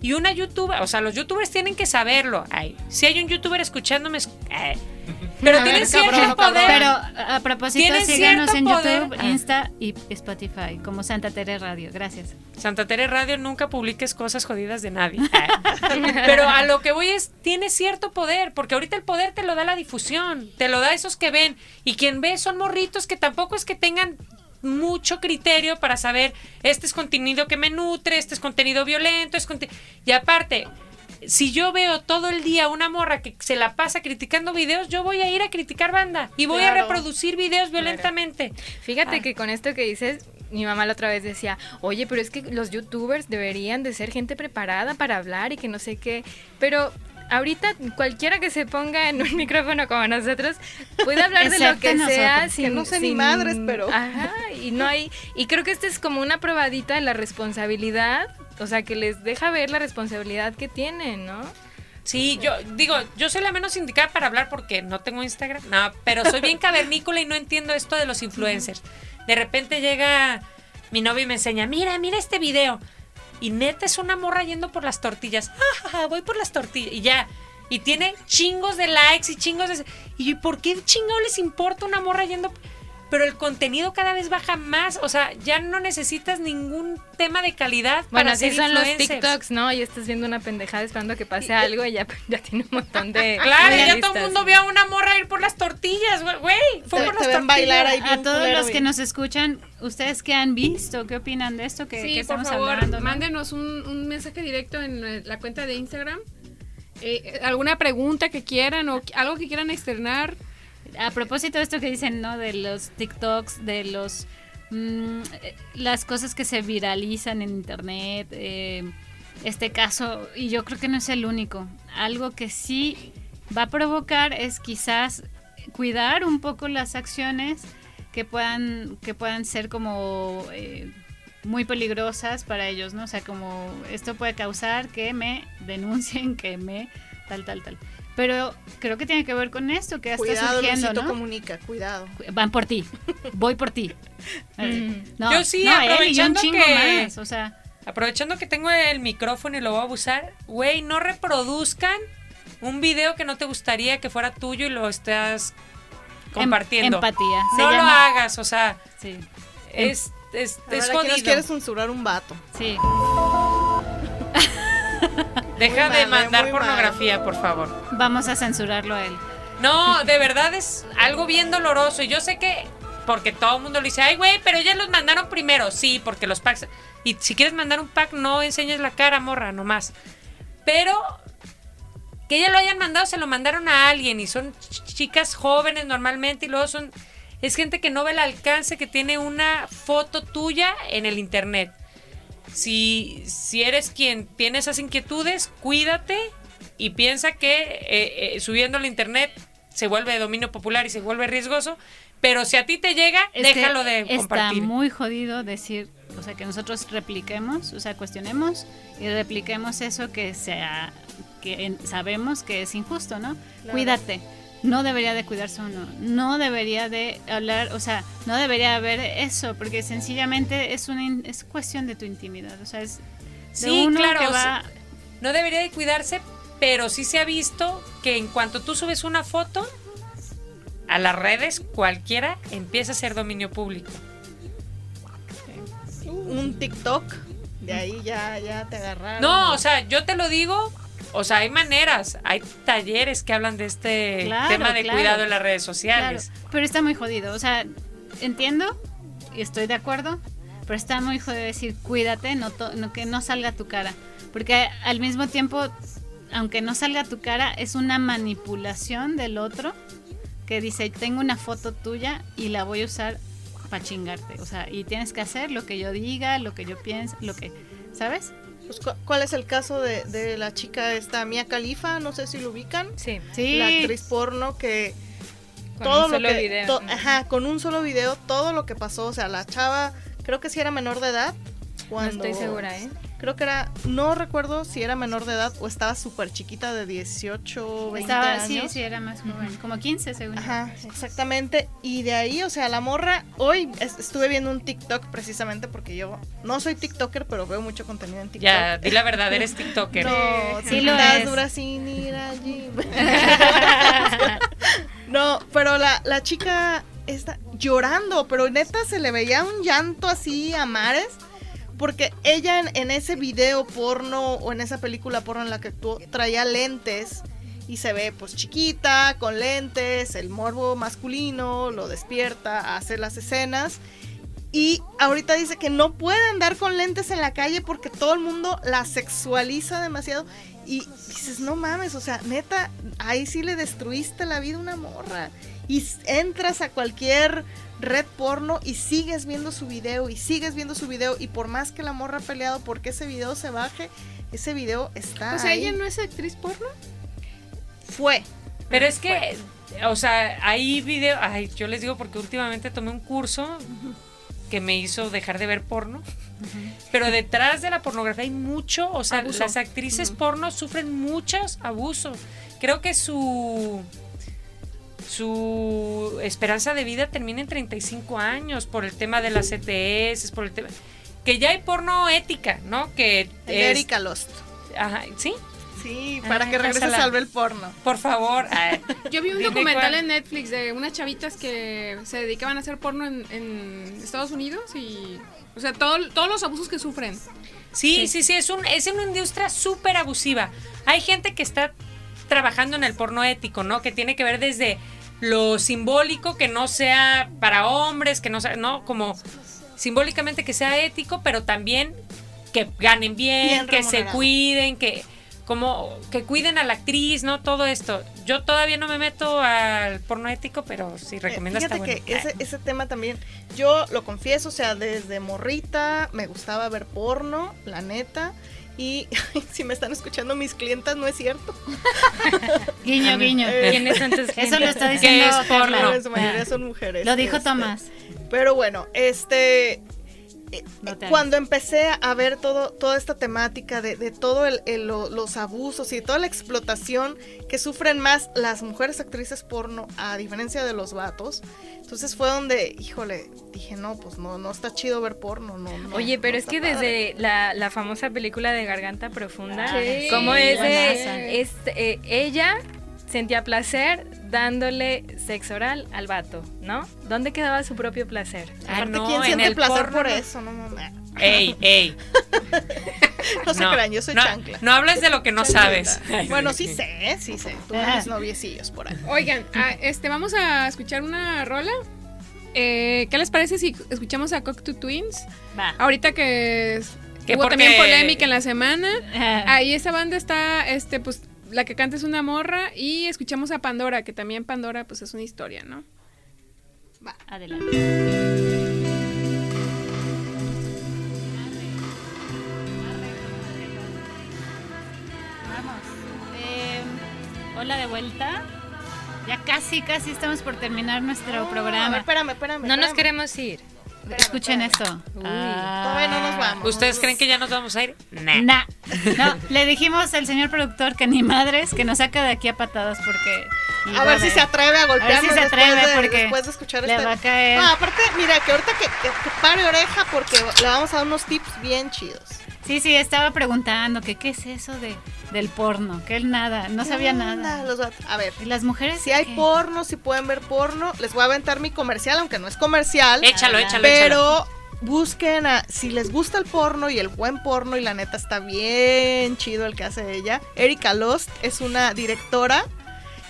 Speaker 2: Y una youtuber, o sea, los youtubers tienen que saberlo. Ay, si hay un youtuber escuchándome, es- eh, pero
Speaker 1: ver,
Speaker 2: cierto
Speaker 3: cabrón,
Speaker 2: poder.
Speaker 1: Pero a propósito, síganos en
Speaker 2: cierto poder.
Speaker 1: YouTube. Insta y Spotify como Santa Tere Radio. Gracias.
Speaker 2: Santa Tere Radio nunca publiques cosas jodidas de nadie. Pero a lo que voy es, tiene cierto poder, porque ahorita el poder te lo da la difusión, te lo da esos que ven, y quien ve son morritos que tampoco es que tengan mucho criterio para saber, este es contenido que me nutre, este es contenido violento, es conte- y aparte, si yo veo todo el día una morra que se la pasa criticando videos, yo voy a ir a criticar banda y voy a
Speaker 3: Claro.
Speaker 2: reproducir videos violentamente.
Speaker 5: Fíjate
Speaker 2: Ay.
Speaker 5: que con esto que dices, mi mamá la otra vez decía, oye, pero es que los youtubers deberían de ser gente preparada para hablar y que no sé qué. Pero ahorita cualquiera que se ponga en un micrófono como nosotros puede hablar de lo que sea
Speaker 1: nosotros,
Speaker 5: sin...
Speaker 3: que no sé ni
Speaker 5: sin-
Speaker 3: madres, pero-
Speaker 5: Ajá, y no hay... Y creo que esta es como una probadita de la responsabilidad, o sea, que les deja ver la responsabilidad que tienen, ¿no?
Speaker 2: Sí, yo digo, yo soy la menos indicada para hablar porque no tengo Instagram, no, pero soy bien cavernícola y no entiendo esto de los influencers. De repente llega mi novio y me enseña, mira, mira este video. Y neta es una morra yendo por las tortillas. Ah, ja, ja, voy por las tortillas. Y ya. Y tiene chingos de likes y chingos de... Y ¿por qué chingado les importa una morra yendo? Pero el contenido cada vez baja más. O sea, ya no necesitas ningún tema de calidad
Speaker 5: Bueno,
Speaker 2: para
Speaker 5: así
Speaker 2: ser
Speaker 5: son los. TikToks, ¿no? Y estás viendo una pendejada esperando a que pase algo y ya, ya tiene un montón de.
Speaker 2: Claro, ya todo el mundo vio a una morra ir por las tortillas, güey. Fue
Speaker 3: Te-
Speaker 2: por las
Speaker 3: ven bailar ahí
Speaker 2: tortillas.
Speaker 1: A todos
Speaker 3: culero,
Speaker 1: los que
Speaker 3: bien.
Speaker 1: nos escuchan, ¿ustedes qué han visto? ¿Qué opinan de esto que,
Speaker 4: Sí,
Speaker 1: que
Speaker 4: por
Speaker 1: estamos
Speaker 4: favor,
Speaker 1: hablando? no?
Speaker 4: mándenos un, un mensaje directo en la, la cuenta de Instagram. Eh, alguna pregunta que quieran o algo que quieran externar.
Speaker 1: A propósito de esto que dicen, ¿no? De los TikToks, de los... mm, eh, las cosas que se viralizan en internet, eh, este caso, y yo creo que no es el único. Algo que sí va a provocar es quizás cuidar un poco las acciones que puedan, que puedan ser como eh, muy peligrosas para ellos, ¿no? O sea, como esto puede causar que me denuncien, que me tal, tal, tal. Pero creo que tiene que ver con esto que ya está
Speaker 3: Cuidado,
Speaker 1: surgiendo,
Speaker 3: Luisito
Speaker 1: ¿no?
Speaker 3: comunica, cuidado.
Speaker 1: Van por ti, voy por ti. Eh, No,
Speaker 2: Yo sí,
Speaker 1: no, él y yo un
Speaker 2: aprovechando que-
Speaker 1: más, o sea,
Speaker 2: Aprovechando que tengo el micrófono y lo voy a abusar, güey, no reproduzcan un video que no te gustaría que fuera tuyo y lo estás
Speaker 1: em-
Speaker 2: compartiendo.
Speaker 1: empatía.
Speaker 2: no lo hagas, o sea,
Speaker 1: Sí.
Speaker 2: es es, es
Speaker 3: aquí nos
Speaker 2: jodido.
Speaker 3: quiere censurar un vato.
Speaker 1: Sí.
Speaker 2: Deja
Speaker 3: Muy
Speaker 2: de
Speaker 3: mal, eh,
Speaker 2: mandar pornografía, por favor.
Speaker 1: Vamos a censurarlo a él.
Speaker 2: No, de verdad es algo bien doloroso. Y yo sé que, porque todo el mundo le dice, ay, güey, pero ya los mandaron primero. Sí, porque los packs. Y si quieres mandar un pack, no enseñes la cara, morra, nomás. Pero que ya lo hayan mandado, se lo mandaron a alguien. Y son ch- chicas jóvenes normalmente. Y luego son. Es gente que no ve el alcance que tiene una foto tuya en el internet. Si, si eres quien tiene esas inquietudes, cuídate y piensa que eh, eh, subiendo al internet se vuelve de dominio popular y se vuelve riesgoso, pero si a ti te llega,
Speaker 1: Es
Speaker 2: déjalo de
Speaker 1: está
Speaker 2: compartir.
Speaker 1: muy jodido decir, o sea, que nosotros repliquemos, o sea, cuestionemos y repliquemos eso que sea que sabemos que es injusto, ¿no? Cuídate. No debería de cuidarse uno, no debería de hablar, o sea, no debería haber eso, porque sencillamente es una in- es cuestión de tu intimidad, o sea, es de
Speaker 2: Sí,
Speaker 1: uno
Speaker 2: claro,
Speaker 1: que
Speaker 2: o
Speaker 1: va
Speaker 2: sea, No debería de cuidarse, pero sí se ha visto que en cuanto tú subes una foto a las redes, cualquiera empieza a ser dominio público.
Speaker 3: Un TikTok, de ahí ya, ya te agarraron.
Speaker 2: No, o sea, yo te lo digo, o sea, hay maneras, hay talleres que hablan de este
Speaker 1: Claro,
Speaker 2: tema de
Speaker 1: claro.
Speaker 2: cuidado en las redes
Speaker 1: Claro,
Speaker 2: sociales.
Speaker 1: pero está muy jodido. O sea, entiendo y estoy de acuerdo, pero está muy jodido decir cuídate, no, to- no que no salga tu cara. Porque al mismo tiempo, aunque no salga tu cara, es una manipulación del otro que dice, tengo una foto tuya y la voy a usar para chingarte. O sea, y tienes que hacer lo que yo diga, lo que yo piense, lo que... ¿Sabes?
Speaker 3: Pues, cu- ¿Cuál es el caso de, de la chica esta, Mia Khalifa? No sé si lo ubican.
Speaker 5: Sí,
Speaker 1: Sí.
Speaker 3: La actriz porno que
Speaker 5: con
Speaker 3: todo
Speaker 5: un solo
Speaker 3: lo que
Speaker 5: video.
Speaker 3: ajá, con un solo video todo lo que pasó, o sea, la chava creo que sí era menor de edad
Speaker 5: No estoy segura, ¿eh?
Speaker 3: Creo que era no recuerdo si era menor de edad o estaba súper chiquita de 18, 20
Speaker 1: Estaba,
Speaker 3: años.
Speaker 1: sí, sí, era más joven, como 15 según.
Speaker 3: Ajá, exactamente. Y de ahí, o sea, la morra, hoy es- estuve viendo un TikTok precisamente porque yo no soy TikToker, pero veo mucho contenido en TikTok.
Speaker 2: Ya, di la verdad, eres TikToker.
Speaker 3: No,
Speaker 1: Sí
Speaker 3: sí
Speaker 1: lo
Speaker 3: lo
Speaker 1: es.
Speaker 3: dura sin ir allí. no, pero la, la chica está llorando, pero neta se le veía un llanto así a mares. Porque ella en, ese video porno o en esa película porno en la que actuó traía lentes y se ve pues chiquita, con lentes, el morbo masculino lo despierta, hace las escenas. Y ahorita dice que no puede andar con lentes en la calle porque todo el mundo la sexualiza demasiado. Y dices, no mames, o sea, neta, ahí sí le destruiste la vida a una morra. Y entras a cualquier red porno y sigues viendo su video y sigues viendo su video. Y por más que la morra ha peleado porque ese video se baje, ese video está.
Speaker 4: O sea,
Speaker 3: ahí.
Speaker 4: ella no es actriz porno.
Speaker 3: fue.
Speaker 2: Pero es que, o sea, hay video, ay, yo les digo porque últimamente tomé un curso que me hizo dejar de ver porno. Pero detrás de la pornografía hay mucho, o sea,
Speaker 3: Abuso.
Speaker 2: las actrices porno sufren muchos abusos. Creo que su su esperanza de vida termina en 35 años por el tema de las ETS, por el tema que ya hay porno ética, ¿no? Que
Speaker 3: Erika Lost.
Speaker 2: ajá, sí,
Speaker 3: Sí, para
Speaker 2: Ah,
Speaker 3: que regrese
Speaker 2: pásala.
Speaker 3: salve el porno.
Speaker 2: por favor. ay.
Speaker 4: Yo vi un
Speaker 2: Dime
Speaker 4: documental
Speaker 2: cuál.
Speaker 4: en Netflix de unas chavitas que se dedicaban a hacer porno en, en Estados Unidos y. O sea, todo- todos los abusos que sufren.
Speaker 2: Sí, sí, sí, es, un, es una industria súper abusiva. Hay gente que está trabajando en el porno ético, ¿no? Que tiene que ver desde lo simbólico, que no sea para hombres, que no sea, no, como simbólicamente que sea ético, pero también que ganen bien,
Speaker 3: Bien
Speaker 2: que se cuiden, que como que cuiden a la actriz, ¿no? Todo esto. Yo todavía no me meto al porno ético, pero si
Speaker 3: Eh,
Speaker 2: recomiendas está
Speaker 3: Fíjate
Speaker 2: bueno.
Speaker 3: que ese, ese tema también, yo lo confieso, o sea, desde morrita me gustaba ver porno, la neta. Y si me están escuchando mis clientas, no es cierto.
Speaker 1: Guiño, guiño.
Speaker 3: Eh,
Speaker 5: ¿Quiénes son tus
Speaker 1: Eso lo está
Speaker 2: ¿Qué
Speaker 1: diciendo
Speaker 2: es.
Speaker 3: En su mayoría son mujeres.
Speaker 1: Lo dijo
Speaker 3: este,
Speaker 1: Tomás.
Speaker 3: Pero bueno, este. Eh,
Speaker 1: No te
Speaker 3: cuando empecé a ver todo, toda esta temática de, de todo el, el- lo- los abusos y toda la explotación que sufren más las mujeres actrices porno a diferencia de los vatos, entonces fue donde, híjole, dije, no, pues no, no está chido ver porno, no. no,
Speaker 5: Oye, pero
Speaker 3: no
Speaker 5: es que
Speaker 3: padre".
Speaker 5: desde la, la famosa película de Garganta Profunda,
Speaker 1: Sí,
Speaker 5: como es, de-
Speaker 1: buenaza.
Speaker 5: es, eh, ella sentía placer dándole sexo oral al vato, ¿no? ¿Dónde quedaba su propio placer?
Speaker 3: Ah, Aparte, ¿quién siente placer por eso? No,
Speaker 2: Ey, ey.
Speaker 3: no se crean, yo soy chancla.
Speaker 2: No hables de lo que no sabes.
Speaker 3: Bueno, sí sé, sí sé. Tú tienes noviecillos por ahí.
Speaker 4: Oigan, ah, este, vamos a escuchar una rola. Eh, ¿Qué les parece si escuchamos a Cocteau Twins? Va. Ahorita que, hubo también polémica en la semana. Ahí esa banda está, este, pues, la que canta es una morra. Y escuchamos a Pandora, que también Pandora, pues, es una historia, ¿no?
Speaker 1: Va. Adelante. Hola de vuelta. Ya casi, casi estamos por terminar nuestro programa.
Speaker 3: espérame, espérame.
Speaker 5: No nos queremos ir.
Speaker 1: Escuchen esto.
Speaker 3: Todavía no nos vamos.
Speaker 2: ¿Ustedes creen que ya nos vamos a ir?
Speaker 1: Nah. No, le dijimos al señor productor que ni madres, que nos saca de aquí a patadas porque...
Speaker 3: A ver si se atreve a golpearnos. A ver si se atreve después de,
Speaker 1: porque
Speaker 3: después de escuchar
Speaker 1: le
Speaker 3: este...
Speaker 1: va a caer.
Speaker 3: No, aparte, mira, que ahorita que, que, que pare oreja porque le vamos a dar unos tips bien chidos.
Speaker 1: Sí, sí, estaba preguntando que qué es eso de del porno, que él nada, no sabía nada.
Speaker 3: a ver,
Speaker 1: ¿Y las mujeres.
Speaker 3: Si hay porno, si pueden ver porno, les voy a aventar mi comercial, aunque no es comercial.
Speaker 2: Échalo, échalo,
Speaker 3: Pero busquen a, si les gusta el porno y el buen porno y la neta está bien chido el que hace ella. Erika Lost es una directora.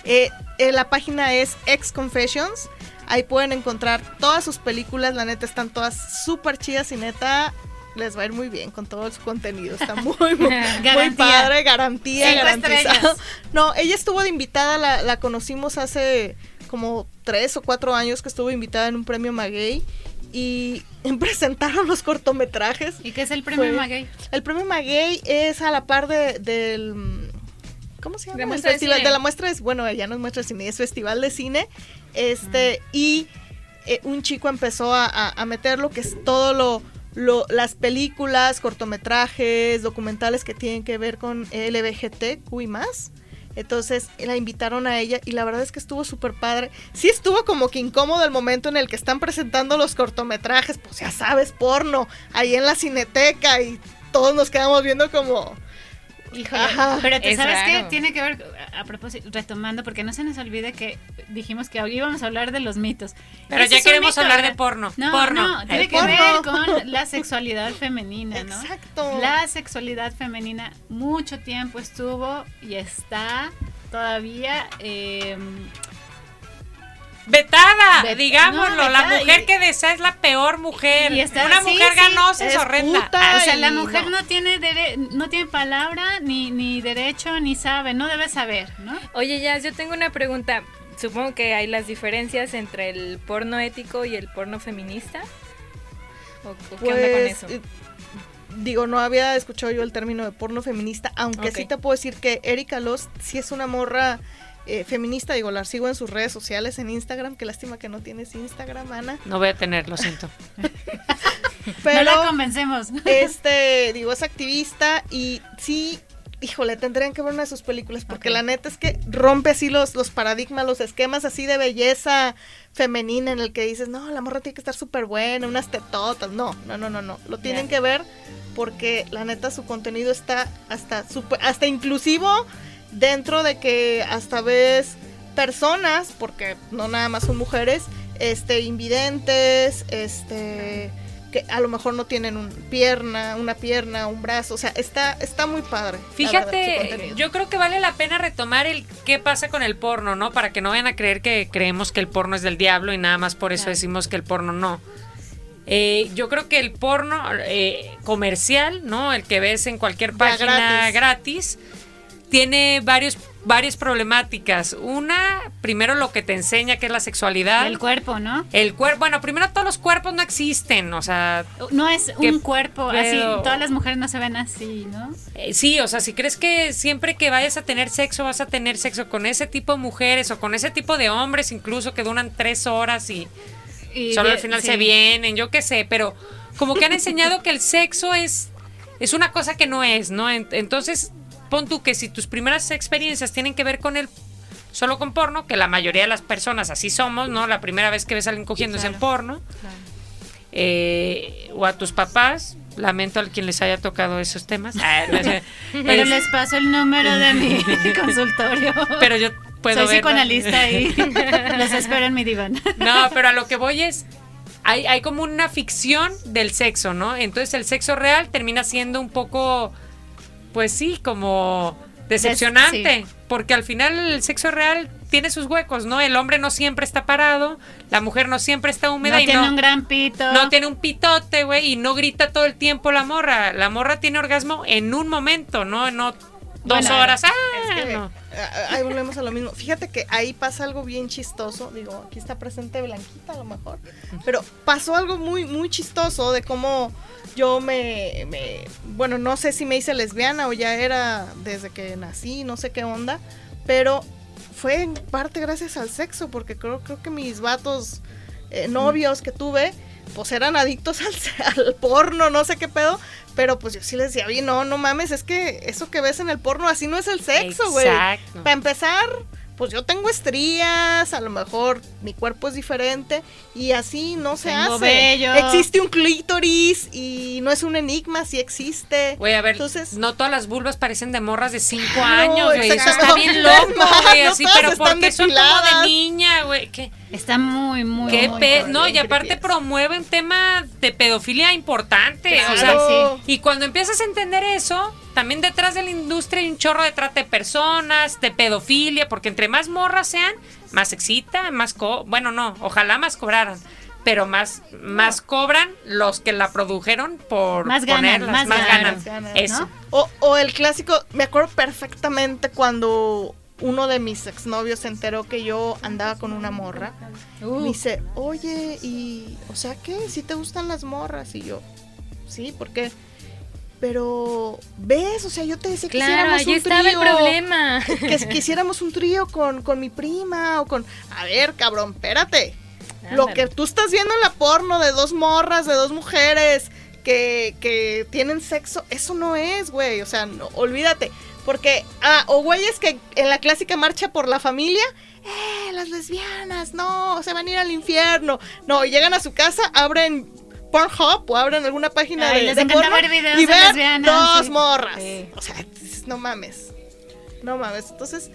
Speaker 3: Eh, eh, la página es Ex Confessions. Ahí pueden encontrar todas sus películas. La neta están todas súper chidas y neta les va a ir muy bien con todo su contenido. Está muy, muy, padre, garantía, garantizado. No, ella estuvo de invitada, la, la, conocimos hace como tres o cuatro años que estuvo invitada en un premio Maguey y presentaron los cortometrajes.
Speaker 1: ¿Y qué es el premio Maguey?
Speaker 3: El premio Maguey es a la par de, del... ¿Cómo se llama? De, festival, de, la muestra es, bueno, ya no es muestra de cine, es festival de cine. Este, y eh, un chico empezó a, a, a meter lo que es todo lo las películas, cortometrajes, documentales que tienen que ver con LBGTQ y más. Entonces la invitaron a ella y la verdad es que estuvo súper padre. Sí estuvo como que incómodo el momento en el que están presentando los cortometrajes, pues ya sabes, porno, ahí en la cineteca y todos nos quedamos viendo como
Speaker 1: pero tú sabes que tiene que ver, a propósito, retomando, porque no se nos olvide que dijimos que hoy íbamos a hablar de los mitos.
Speaker 2: Pero ya queremos hablar de porno.
Speaker 1: No,
Speaker 2: porno.
Speaker 1: no, tiene que ver con la sexualidad femenina, ¿no?
Speaker 3: Exacto.
Speaker 1: La sexualidad femenina mucho tiempo estuvo y está todavía eh,
Speaker 2: Vetada, digámoslo. la mujer que desea es la peor mujer. Una mujer ganosa es, horrenda.
Speaker 1: o sea, la mujer no tiene no tiene palabra, ni, ni derecho, ni sabe. No debe saber, ¿no?
Speaker 5: Oye, ya, yo tengo una pregunta. Supongo que hay las diferencias entre el porno ético y el porno feminista. ¿O, qué onda con pues, eso? Eh,
Speaker 3: digo, no había escuchado yo el término de porno feminista, aunque sí te puedo decir que Erika Lost sí es una morra eh, feminista, digo, la sigo en sus redes sociales, en Instagram, qué lástima que no tienes Instagram, Ana.
Speaker 2: No voy a tener, lo siento.
Speaker 1: Pero no la convencemos.
Speaker 3: Este, digo, es activista y sí, híjole, tendrían que ver una de sus películas, porque la neta es que rompe así los, los paradigmas, los esquemas así de belleza femenina en el que dices, no, la morra tiene que estar súper buena, unas tetotas. No, no, no, no, no. Lo tienen que ver porque la neta su contenido está hasta super, hasta inclusivo dentro de que hasta ves personas, porque no nada más son mujeres, este, invidentes, este, que a lo mejor no tienen un pierna, una pierna, un brazo, o sea, está, está muy padre.
Speaker 2: Fíjate, yo creo que vale la pena retomar el qué pasa con el porno, ¿no? Para que no vayan a creer que creemos que el porno es del diablo y nada más por eso decimos que el porno no. Eh, yo creo que el porno eh, comercial, ¿no? El que ves en cualquier página gratis tiene varios varias problemáticas. Una, primero lo que te enseña que es la sexualidad.
Speaker 1: El cuerpo, ¿no?
Speaker 2: El cuerpo, bueno, primero todos los cuerpos no existen, o sea...
Speaker 1: No es un cuerpo así, todas las mujeres no se ven así, ¿no?
Speaker 2: Eh, sí, o sea, si crees que siempre que vayas a tener sexo vas a tener sexo con ese tipo de mujeres o con ese tipo de hombres incluso que duran tres horas y, solo al final se vienen, yo qué sé, pero como que han enseñado que el sexo es, es una cosa que no es, ¿no? Entonces pon tú que si tus primeras experiencias tienen que ver con el solo con porno, que la mayoría de las personas así somos, ¿no? La primera vez que ves a alguien cogiendo es en porno. Eh, o a tus papás, lamento a quien les haya tocado esos temas.
Speaker 1: Ah, Pero les paso el número de mi consultorio.
Speaker 2: Pero yo puedo
Speaker 1: Soy psicoanalista y los espero en mi diván.
Speaker 2: No, pero a lo que voy es, hay, hay como una ficción del sexo, ¿no? Entonces el sexo real termina siendo un poco, pues sí, como decepcionante,
Speaker 1: sí.
Speaker 2: porque al final el sexo real tiene sus huecos, ¿no? El hombre no siempre está parado, la mujer no siempre está húmeda
Speaker 1: No
Speaker 2: y
Speaker 1: tiene
Speaker 2: no,
Speaker 1: un gran pito.
Speaker 2: no tiene un pitote, güey, y no grita todo el tiempo la morra. La morra tiene orgasmo en un momento, ¿no? No dos
Speaker 1: Bueno,
Speaker 2: horas. ¡Ah!
Speaker 3: Es que,
Speaker 2: no.
Speaker 3: ah, Ahí volvemos a lo mismo. Fíjate que ahí pasa algo bien chistoso. Digo, aquí está presente Blanquita a lo mejor. Pero pasó algo muy, muy chistoso de cómo yo me, me- Bueno, no sé si me hice lesbiana o ya era desde que nací, no sé qué onda. Pero fue en parte gracias al sexo, porque creo, creo que mis vatos eh, novios que tuve, pues eran adictos al, al porno, no sé qué pedo. Pero pues yo sí les decía, oye, no, no mames, es que eso que ves en el porno así no es el sexo, güey.
Speaker 2: Exacto.
Speaker 3: Para empezar, pues yo tengo estrías, a lo mejor mi cuerpo es diferente y así no se
Speaker 1: Tengo
Speaker 3: hace.
Speaker 1: vello.
Speaker 3: Existe un clítoris y no es un enigma, sí existe.
Speaker 2: Güey, a ver,
Speaker 3: Entonces-
Speaker 2: no todas las vulvas parecen de morras de 5
Speaker 3: Claro,
Speaker 2: años, güey. Eso está bien loco, güey.
Speaker 3: No
Speaker 2: Así, pero
Speaker 3: están
Speaker 2: porque son como de niña, güey. ¿Qué,
Speaker 1: Está muy, muy.
Speaker 2: qué
Speaker 1: muy
Speaker 2: pe-. No, y aparte
Speaker 3: creepy.
Speaker 2: promueve un tema de pedofilia importante.
Speaker 3: Claro.
Speaker 2: O sea, y cuando empiezas a entender eso, también detrás de la industria hay un chorro de trata de personas, de pedofilia, porque entre más morras sean, más excita, más co bueno, no, ojalá más cobraran, pero más más cobran los que la produjeron por
Speaker 1: Más ganan,
Speaker 2: ponerlas,
Speaker 1: más
Speaker 2: más
Speaker 1: ganan,
Speaker 2: Eso.
Speaker 1: ¿no?
Speaker 3: O, o el clásico, me acuerdo perfectamente cuando uno de mis exnovios se enteró que yo andaba con una morra.
Speaker 1: Uh,
Speaker 3: Me dice, oye, y, o sea, ¿qué? ¿Si te gustan las morras? Y yo, sí, ¿por qué? Pero, ¿ves? O sea, yo te decía que
Speaker 5: Claro,
Speaker 3: hiciéramos
Speaker 5: ahí
Speaker 3: un
Speaker 5: estaba el
Speaker 3: trío.
Speaker 5: problema.
Speaker 3: Que si quisiéramos un trío con, con mi prima o con... A ver, cabrón, espérate. Lo que tú estás viendo en la porno de dos morras, de dos mujeres que, que tienen sexo, eso no es, güey. O sea, no, olvídate. Porque, ah, o güeyes que en la clásica marcha por la familia, eh, las lesbianas, no, se van a ir al infierno. No, y llegan a su casa, abren Pornhub o abren alguna página
Speaker 1: Ay,
Speaker 3: de,
Speaker 1: les
Speaker 3: de porno
Speaker 1: ver videos
Speaker 3: y
Speaker 1: de
Speaker 3: ver
Speaker 1: lesbianas,
Speaker 3: dos
Speaker 1: sí.
Speaker 3: morras.
Speaker 1: Sí.
Speaker 3: O sea, no mames. No mames. Entonces,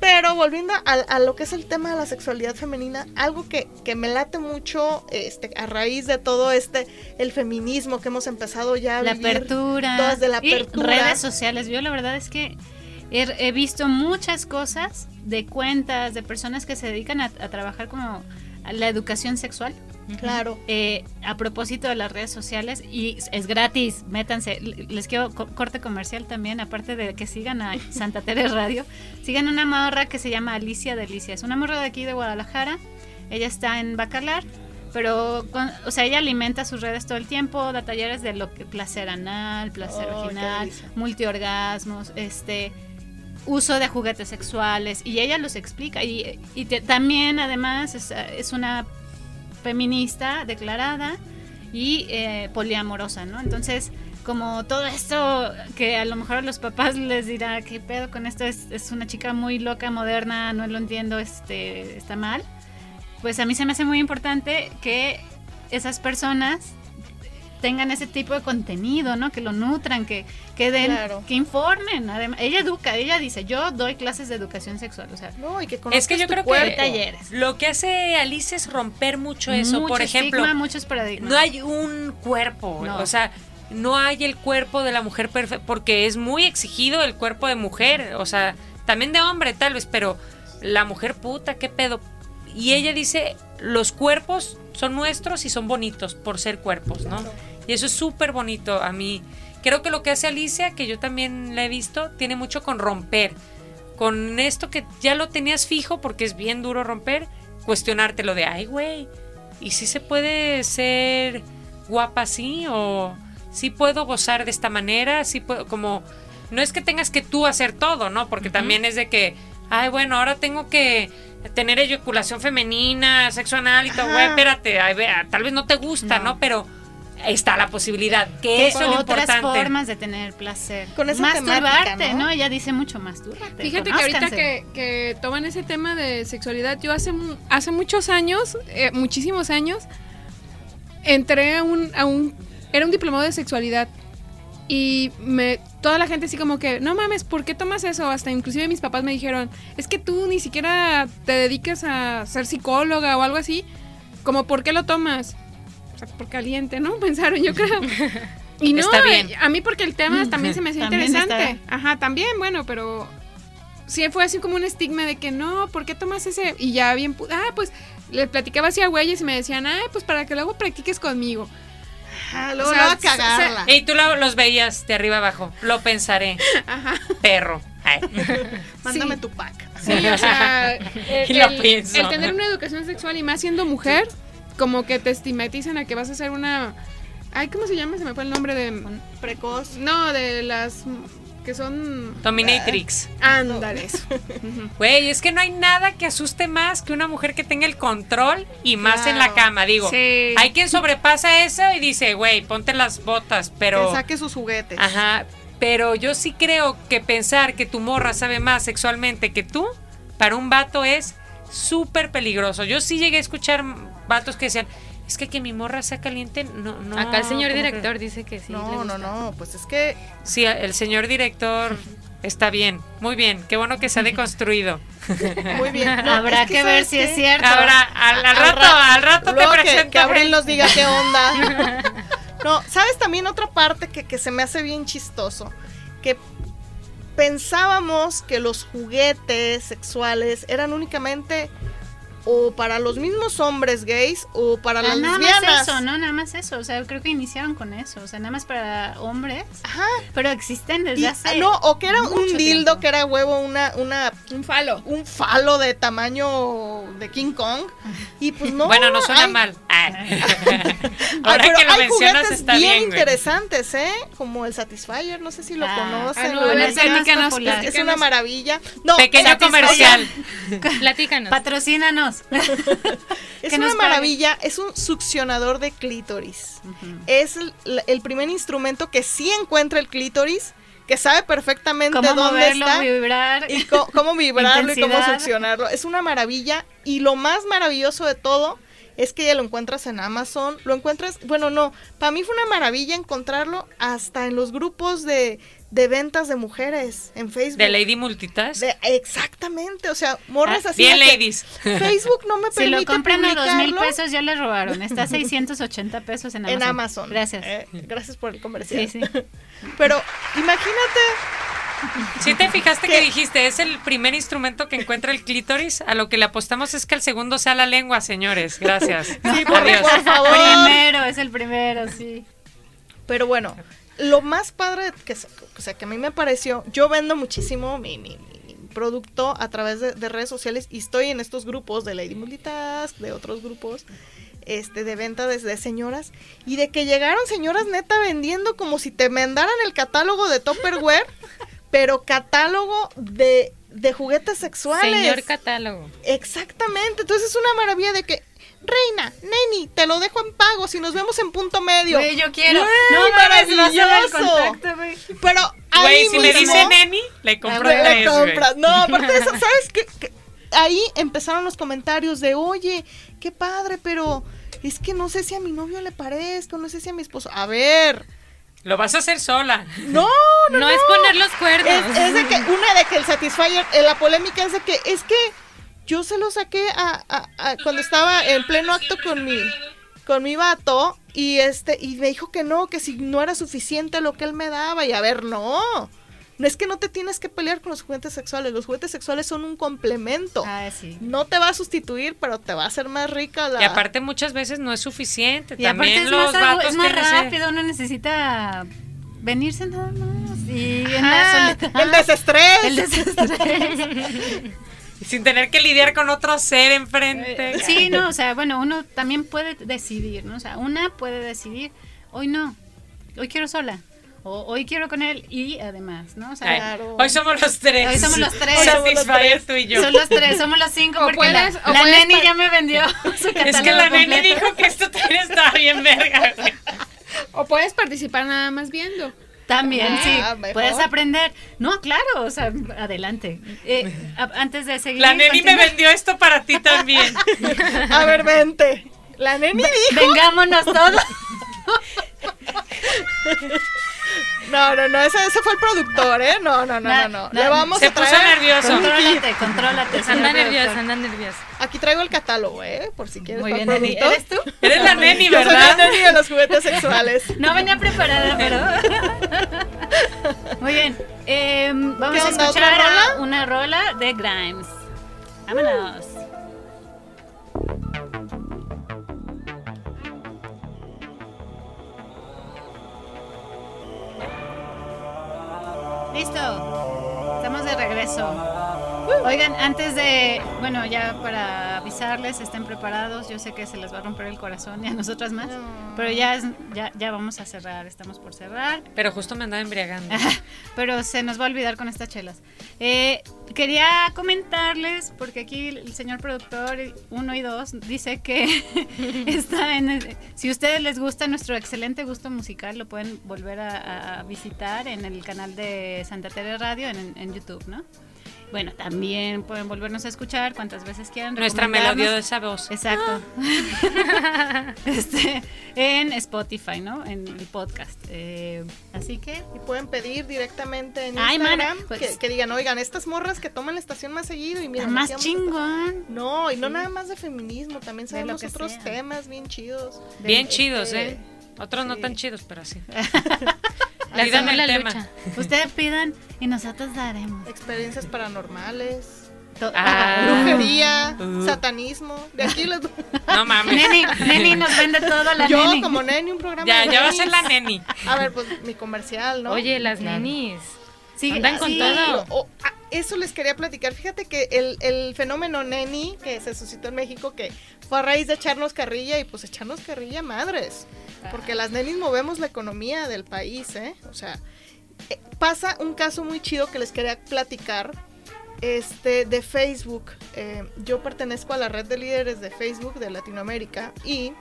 Speaker 3: pero volviendo a, a lo que es el tema de la sexualidad femenina, algo que, que me late mucho este, a raíz de todo este, el feminismo que hemos empezado ya a
Speaker 1: la
Speaker 3: vivir,
Speaker 1: apertura.
Speaker 3: todas de la
Speaker 1: y
Speaker 3: apertura.
Speaker 1: redes sociales. Yo la verdad es que he, he visto muchas cosas de cuentas de personas que se dedican a, a trabajar como a la educación sexual.
Speaker 3: Claro.
Speaker 1: Eh, a propósito de las redes sociales y es gratis, métanse. Les quiero co- corte comercial también, aparte de que sigan a Santa Tere Radio, sigan una morra que se llama Alicia Delicia. Es una morra de aquí de Guadalajara. Ella está en Bacalar, pero, con- o sea, ella alimenta sus redes todo el tiempo, da talleres de lo que placer anal, placer
Speaker 3: Oh,
Speaker 1: vaginal, multiorgasmos, este uso de juguetes sexuales y ella los explica y, y te- también además es, es una feminista declarada y eh, poliamorosa, ¿no? Entonces, como todo esto que a lo mejor a los papás les dirá, ¿qué pedo con esto? Es, es una chica muy loca, moderna, no lo entiendo, este, está mal. Pues a mí se me hace muy importante que esas personas tengan ese tipo de contenido, ¿no? Que lo nutran, que, que den,
Speaker 3: Claro.
Speaker 1: que informen. Además, ella educa, ella dice, yo doy clases de educación sexual, o sea,
Speaker 3: No, y que
Speaker 2: Es que yo creo
Speaker 3: cuerpo.
Speaker 2: que
Speaker 1: talleres.
Speaker 2: lo que hace Alice es romper mucho eso.
Speaker 1: mucho
Speaker 2: Por ejemplo,
Speaker 1: estigma, muchos paradigmas.
Speaker 2: no hay un cuerpo,
Speaker 1: No.
Speaker 2: o sea, no hay el cuerpo de la mujer perfecta, porque es muy exigido el cuerpo de mujer, o sea, también de hombre tal vez, pero la mujer puta, qué pedo. Y ella dice, los cuerpos son nuestros y son bonitos por ser cuerpos, ¿no? Y eso es súper bonito a mí. Creo que lo que hace Alicia, que yo también la he visto, tiene mucho con romper. Con esto que ya lo tenías fijo, porque es bien duro romper, cuestionártelo de, ay, güey, ¿y si se puede ser guapa así? ¿O si puedo gozar de esta manera? ¿Sí puedo, como, no es que tengas que tú hacer todo, ¿no? Porque también es de que, ay, bueno, ahora tengo que tener eyaculación femenina, sexo anal y todo, güey, espérate, ay, ve, tal vez no te gusta,
Speaker 1: No.
Speaker 2: ¿no? Pero está la posibilidad, que eso es lo
Speaker 1: otras
Speaker 2: importante.
Speaker 1: formas de tener placer.
Speaker 3: Con esa
Speaker 1: Masturbarte,
Speaker 3: temática,
Speaker 1: ¿no?
Speaker 3: ¿no?
Speaker 1: Ella dice mucho masturbarte.
Speaker 4: Fíjate que ahorita que, que toman ese tema de sexualidad, yo hace, mu- hace muchos años, eh, muchísimos años, entré a un, a un... Era un diplomado de sexualidad. Y me, toda la gente así como que, no mames, ¿por qué tomas eso? Hasta inclusive mis papás me dijeron, es que tú ni siquiera te dedicas a ser psicóloga o algo así. Como, ¿por qué lo tomas? O sea, por caliente, ¿no? Pensaron, yo creo. Y no,
Speaker 2: Está bien.
Speaker 4: a mí porque el tema también se me hacía interesante.
Speaker 1: está-
Speaker 4: Ajá, también, bueno, pero sí fue así como un estigma de que no, ¿por qué tomas ese? Y ya bien, ah, pues le platicaba así a güeyes y me decían, ay, pues para que luego practiques conmigo.
Speaker 3: Ah, luego
Speaker 4: O sea,
Speaker 3: a
Speaker 4: se-
Speaker 3: cagarla.
Speaker 2: Y tú lo- los veías de arriba abajo. Lo pensaré.
Speaker 4: Ajá.
Speaker 2: Perro. Ay.
Speaker 3: Mándame
Speaker 4: Sí.
Speaker 3: tu pack.
Speaker 4: Sí, o sea, el,
Speaker 2: Y lo
Speaker 4: el-
Speaker 2: pienso.
Speaker 4: el tener una educación sexual y más siendo mujer, como que te estigmatizan a que vas a ser una... Ay, ¿cómo se llama? Se me fue el nombre de...
Speaker 3: Precoz.
Speaker 4: No, de las que son...
Speaker 2: Dominatrix.
Speaker 4: Ándale.
Speaker 2: Güey, es que no hay nada que asuste más que una mujer que tenga el control y más en la cama. Digo,
Speaker 4: Sí.
Speaker 2: hay quien sobrepasa eso y dice, güey, ponte las botas, pero...
Speaker 3: Que saque sus juguetes.
Speaker 2: Ajá, pero yo sí creo que pensar que tu morra sabe más sexualmente que tú, para un vato es súper peligroso. Yo sí llegué a escuchar vatos que decían, es que que mi morra sea caliente, no, no.
Speaker 5: Acá el señor
Speaker 2: ¿cómo
Speaker 5: director dice que sí.
Speaker 3: no, no,
Speaker 5: gusta.
Speaker 3: no. Pues es que
Speaker 2: crees?". Sí, el señor director está bien, muy bien, qué bueno que se ha deconstruido.
Speaker 3: muy bien. No,
Speaker 1: Habrá
Speaker 3: es
Speaker 1: que, ver
Speaker 3: ¿sabes
Speaker 1: si
Speaker 3: qué?
Speaker 1: es cierto.
Speaker 2: Ahora, al, al rato,
Speaker 3: ra-
Speaker 2: al rato te
Speaker 3: Luego que,
Speaker 2: presento.
Speaker 3: que Abril nos diga qué onda. No, ¿sabes también otra parte que, que se me hace bien chistoso? Que pensábamos que los juguetes sexuales eran únicamente o para los mismos hombres gays o para
Speaker 1: Ah,
Speaker 3: las
Speaker 1: nada
Speaker 3: lesbianas.
Speaker 1: más eso, ¿no? Nada más eso. O sea, creo que iniciaron con eso. O sea, nada más para hombres.
Speaker 3: Ajá.
Speaker 1: Pero existen desde
Speaker 3: Y-
Speaker 1: hace.
Speaker 3: no, o que era un dildo
Speaker 1: tiempo.
Speaker 3: que era huevo, una, una,
Speaker 4: Un falo.
Speaker 3: un falo de tamaño de King Kong. Y pues no.
Speaker 2: bueno, no suena
Speaker 3: hay-
Speaker 2: mal. Ay.
Speaker 3: Ay,
Speaker 2: Ahora
Speaker 3: pero
Speaker 2: que lo
Speaker 3: hay
Speaker 2: mencionas
Speaker 3: juguetes
Speaker 2: está
Speaker 3: bien,
Speaker 2: bien,
Speaker 3: interesantes, ¿eh? Como el Satisfyer, no sé si lo
Speaker 1: Ah,
Speaker 3: conocen.
Speaker 4: ah, no, ver, platícanos,
Speaker 1: popular.
Speaker 3: es, es
Speaker 4: platícanos.
Speaker 3: una maravilla. No,
Speaker 2: Pequeño comercial.
Speaker 5: Platícanos.
Speaker 1: Patrocínanos.
Speaker 3: Es una maravilla, es un succionador de clítoris. Es el, el primer instrumento que sí encuentra el clítoris, que sabe perfectamente
Speaker 1: Cómo
Speaker 3: dónde
Speaker 1: moverlo,
Speaker 3: está.
Speaker 1: vibrar.
Speaker 3: y cómo vibrarlo y cómo succionarlo. Es una maravilla. Y lo más maravilloso de todo es que ya lo encuentras en Amazon. Lo encuentras, bueno, no, para mí fue una maravilla encontrarlo hasta en los grupos de, de ventas de mujeres en Facebook.
Speaker 2: De Lady Multitask.
Speaker 3: De- exactamente, o sea, morras
Speaker 2: Ah,
Speaker 3: así.
Speaker 2: bien, ladies.
Speaker 3: Facebook no me
Speaker 1: Si
Speaker 3: permite
Speaker 1: lo compran a dos mil pesos, ya les robaron. Está a 680 pesos en Amazon.
Speaker 3: en Amazon.
Speaker 1: Gracias.
Speaker 3: Eh, gracias por el comercial.
Speaker 1: sí, sí.
Speaker 3: Pero imagínate,
Speaker 2: Si te fijaste que dijiste, es el primer instrumento que encuentra el clítoris, a lo que le apostamos es que el segundo sea la lengua, señores. Gracias.
Speaker 3: Sí, por,
Speaker 2: Adiós.
Speaker 3: por favor.
Speaker 1: Primero, es el primero, sí.
Speaker 3: Pero bueno, lo más padre que, o sea, que a mí me pareció, yo vendo muchísimo mi, mi- producto a través de, de redes sociales y estoy en estos grupos de Lady Multitask, de otros grupos este de venta de, de señoras y de que llegaron señoras neta vendiendo como si te mandaran el catálogo de Tupperware, pero catálogo de, de juguetes sexuales.
Speaker 5: Señor catálogo.
Speaker 3: Exactamente, entonces es una maravilla de que Reina, Neni, te lo dejo en pago si nos vemos en punto medio.
Speaker 1: Güey, yo quiero.
Speaker 3: Güey,
Speaker 1: no
Speaker 3: maravilloso.
Speaker 1: contacto.
Speaker 3: Pero ahí
Speaker 2: Güey, si me
Speaker 3: mismo,
Speaker 2: dice neni, le compro
Speaker 3: le
Speaker 2: tres, güey.
Speaker 3: compras. No, aparte de eso, ¿sabes qué? Que Ahí empezaron los comentarios de, oye, qué padre, pero es que no sé si a mi novio le parezca, no sé si a mi esposo. A ver,
Speaker 2: Lo vas a hacer sola.
Speaker 3: no, no,
Speaker 5: No, es poner los cuernos.
Speaker 3: Es, es de que, una de que el Satisfyer, eh, la polémica es de que, es que yo se lo saqué a, a- a- cuando estaba en pleno acto con mi, con mi vato, y este, y me dijo que no, que si no era suficiente lo que él me daba, y a ver, no. No es que no te tienes que pelear con los juguetes sexuales, los juguetes sexuales son un complemento.
Speaker 1: Ah, sí.
Speaker 3: No te va a sustituir, pero te va a hacer más rica la...
Speaker 2: Y aparte muchas veces no es suficiente.
Speaker 1: Y aparte
Speaker 2: También
Speaker 1: es
Speaker 2: los
Speaker 1: más, algo-
Speaker 2: vatos
Speaker 1: es más rápido, uno necesita venirse nada más. Y en la soledad.
Speaker 3: el desestrés.
Speaker 1: El desestrés.
Speaker 2: Sin tener que lidiar con otro ser enfrente.
Speaker 1: Sí, no, o sea, bueno, uno también puede decidir, ¿no? O sea, una puede decidir, hoy no, hoy quiero sola, o hoy quiero con él, y además, ¿no? O sea,
Speaker 2: Ay,
Speaker 3: Claro.
Speaker 2: Hoy somos los tres.
Speaker 1: Hoy somos los tres.
Speaker 2: Satisfyer tú y yo.
Speaker 1: son los tres, somos los cinco,
Speaker 4: O
Speaker 1: porque
Speaker 4: puedes-
Speaker 1: la,
Speaker 4: o
Speaker 1: la neni ya me vendió su
Speaker 2: Es que la nene
Speaker 1: completo.
Speaker 2: dijo que esto también estaba bien verga.
Speaker 4: O puedes participar nada más viendo.
Speaker 1: También,
Speaker 3: Ah,
Speaker 1: sí,
Speaker 3: mejor.
Speaker 1: puedes aprender. No, claro, o sea, adelante. Eh, a- antes de seguir.
Speaker 2: La neni me vendió esto para ti también.
Speaker 3: A ver, vente. La neni dijo...
Speaker 1: Vengámonos todos.
Speaker 3: No, no, no, ese, ese fue el productor, ¿eh? No, no, no, no, no. Le vamos
Speaker 2: Se
Speaker 3: a
Speaker 2: puso
Speaker 3: traer.
Speaker 2: nervioso.
Speaker 1: Contrólate, contrólate.
Speaker 5: Anda nerviosa, anda nerviosa.
Speaker 3: Aquí traigo el catálogo, ¿eh? Por si quieres.
Speaker 1: Muy bien, Neni. ¿Eres tú?
Speaker 2: Eres la neni,
Speaker 3: Yo soy la
Speaker 2: ¿verdad?
Speaker 3: neni de los juguetes sexuales.
Speaker 1: No venía preparada, pero. Muy bien. eh, vamos
Speaker 3: ¿Qué
Speaker 1: a escuchar
Speaker 3: rola?
Speaker 1: una rola de Grimes. Vámonos. Listo. Estamos de regreso. Oigan, antes de, bueno, ya para avisarles, estén preparados. Yo sé que se les va a romper el corazón y a nosotras más, pero ya, es- ya, ya vamos a cerrar. Estamos por cerrar.
Speaker 2: Pero justo me andaba embriagando.
Speaker 1: pero se nos va a olvidar con estas chelas. Eh, quería comentarles, porque aquí el señor productor 1 y 2 dice que está en el- si ustedes les gusta nuestro excelente gusto musical, lo pueden volver a, visitar en el canal de Santa Tere Radio en, en YouTube, ¿no? Bueno, también pueden volvernos a escuchar cuantas veces quieran.
Speaker 2: Nuestra
Speaker 1: recomendarnos.
Speaker 2: melodiosa voz.
Speaker 1: Exacto. este, en Spotify, ¿no? En el podcast. Eh, así que
Speaker 3: Y pueden pedir directamente en
Speaker 1: Ay,
Speaker 3: Instagram
Speaker 1: pues-
Speaker 3: que, que digan, oigan, estas morras que toman la estación más seguido y miren,
Speaker 1: más
Speaker 3: a-
Speaker 1: chingón.
Speaker 3: No, y no nada más de feminismo, también
Speaker 1: De
Speaker 3: sabemos otros
Speaker 1: sea.
Speaker 3: temas bien chidos.
Speaker 2: Bien
Speaker 3: Este,
Speaker 2: chidos, ¿eh? Otros no tan chidos, pero sí.
Speaker 5: La
Speaker 2: Pidan el
Speaker 5: la
Speaker 2: tema.
Speaker 5: lucha.
Speaker 1: Ustedes pidan y nosotros daremos.
Speaker 3: Experiencias paranormales,
Speaker 2: Ah.
Speaker 3: brujería,
Speaker 2: Uh.
Speaker 3: satanismo. De aquí les
Speaker 2: No mames.
Speaker 1: Neni, Neni nos vende todo la
Speaker 3: Yo
Speaker 1: Neni.
Speaker 3: como neni un programa
Speaker 2: Ya,
Speaker 3: de
Speaker 2: ya va a ser la neni.
Speaker 3: A ver, pues mi comercial, ¿no?
Speaker 5: Oye, las
Speaker 1: Claro.
Speaker 5: nenis.
Speaker 1: Sí,
Speaker 5: andan con
Speaker 1: sí.
Speaker 5: todo.
Speaker 3: O- ah, eso les quería platicar. Fíjate que el, el fenómeno neni que se suscitó en México, que fue a raíz de echarnos carrilla y pues echarnos carrilla madres. Porque las nenis movemos la economía del país, ¿eh? O sea, eh, pasa un caso muy chido que les quería platicar. Este, de Facebook. Eh, yo pertenezco a la red de líderes de Facebook de Latinoamérica y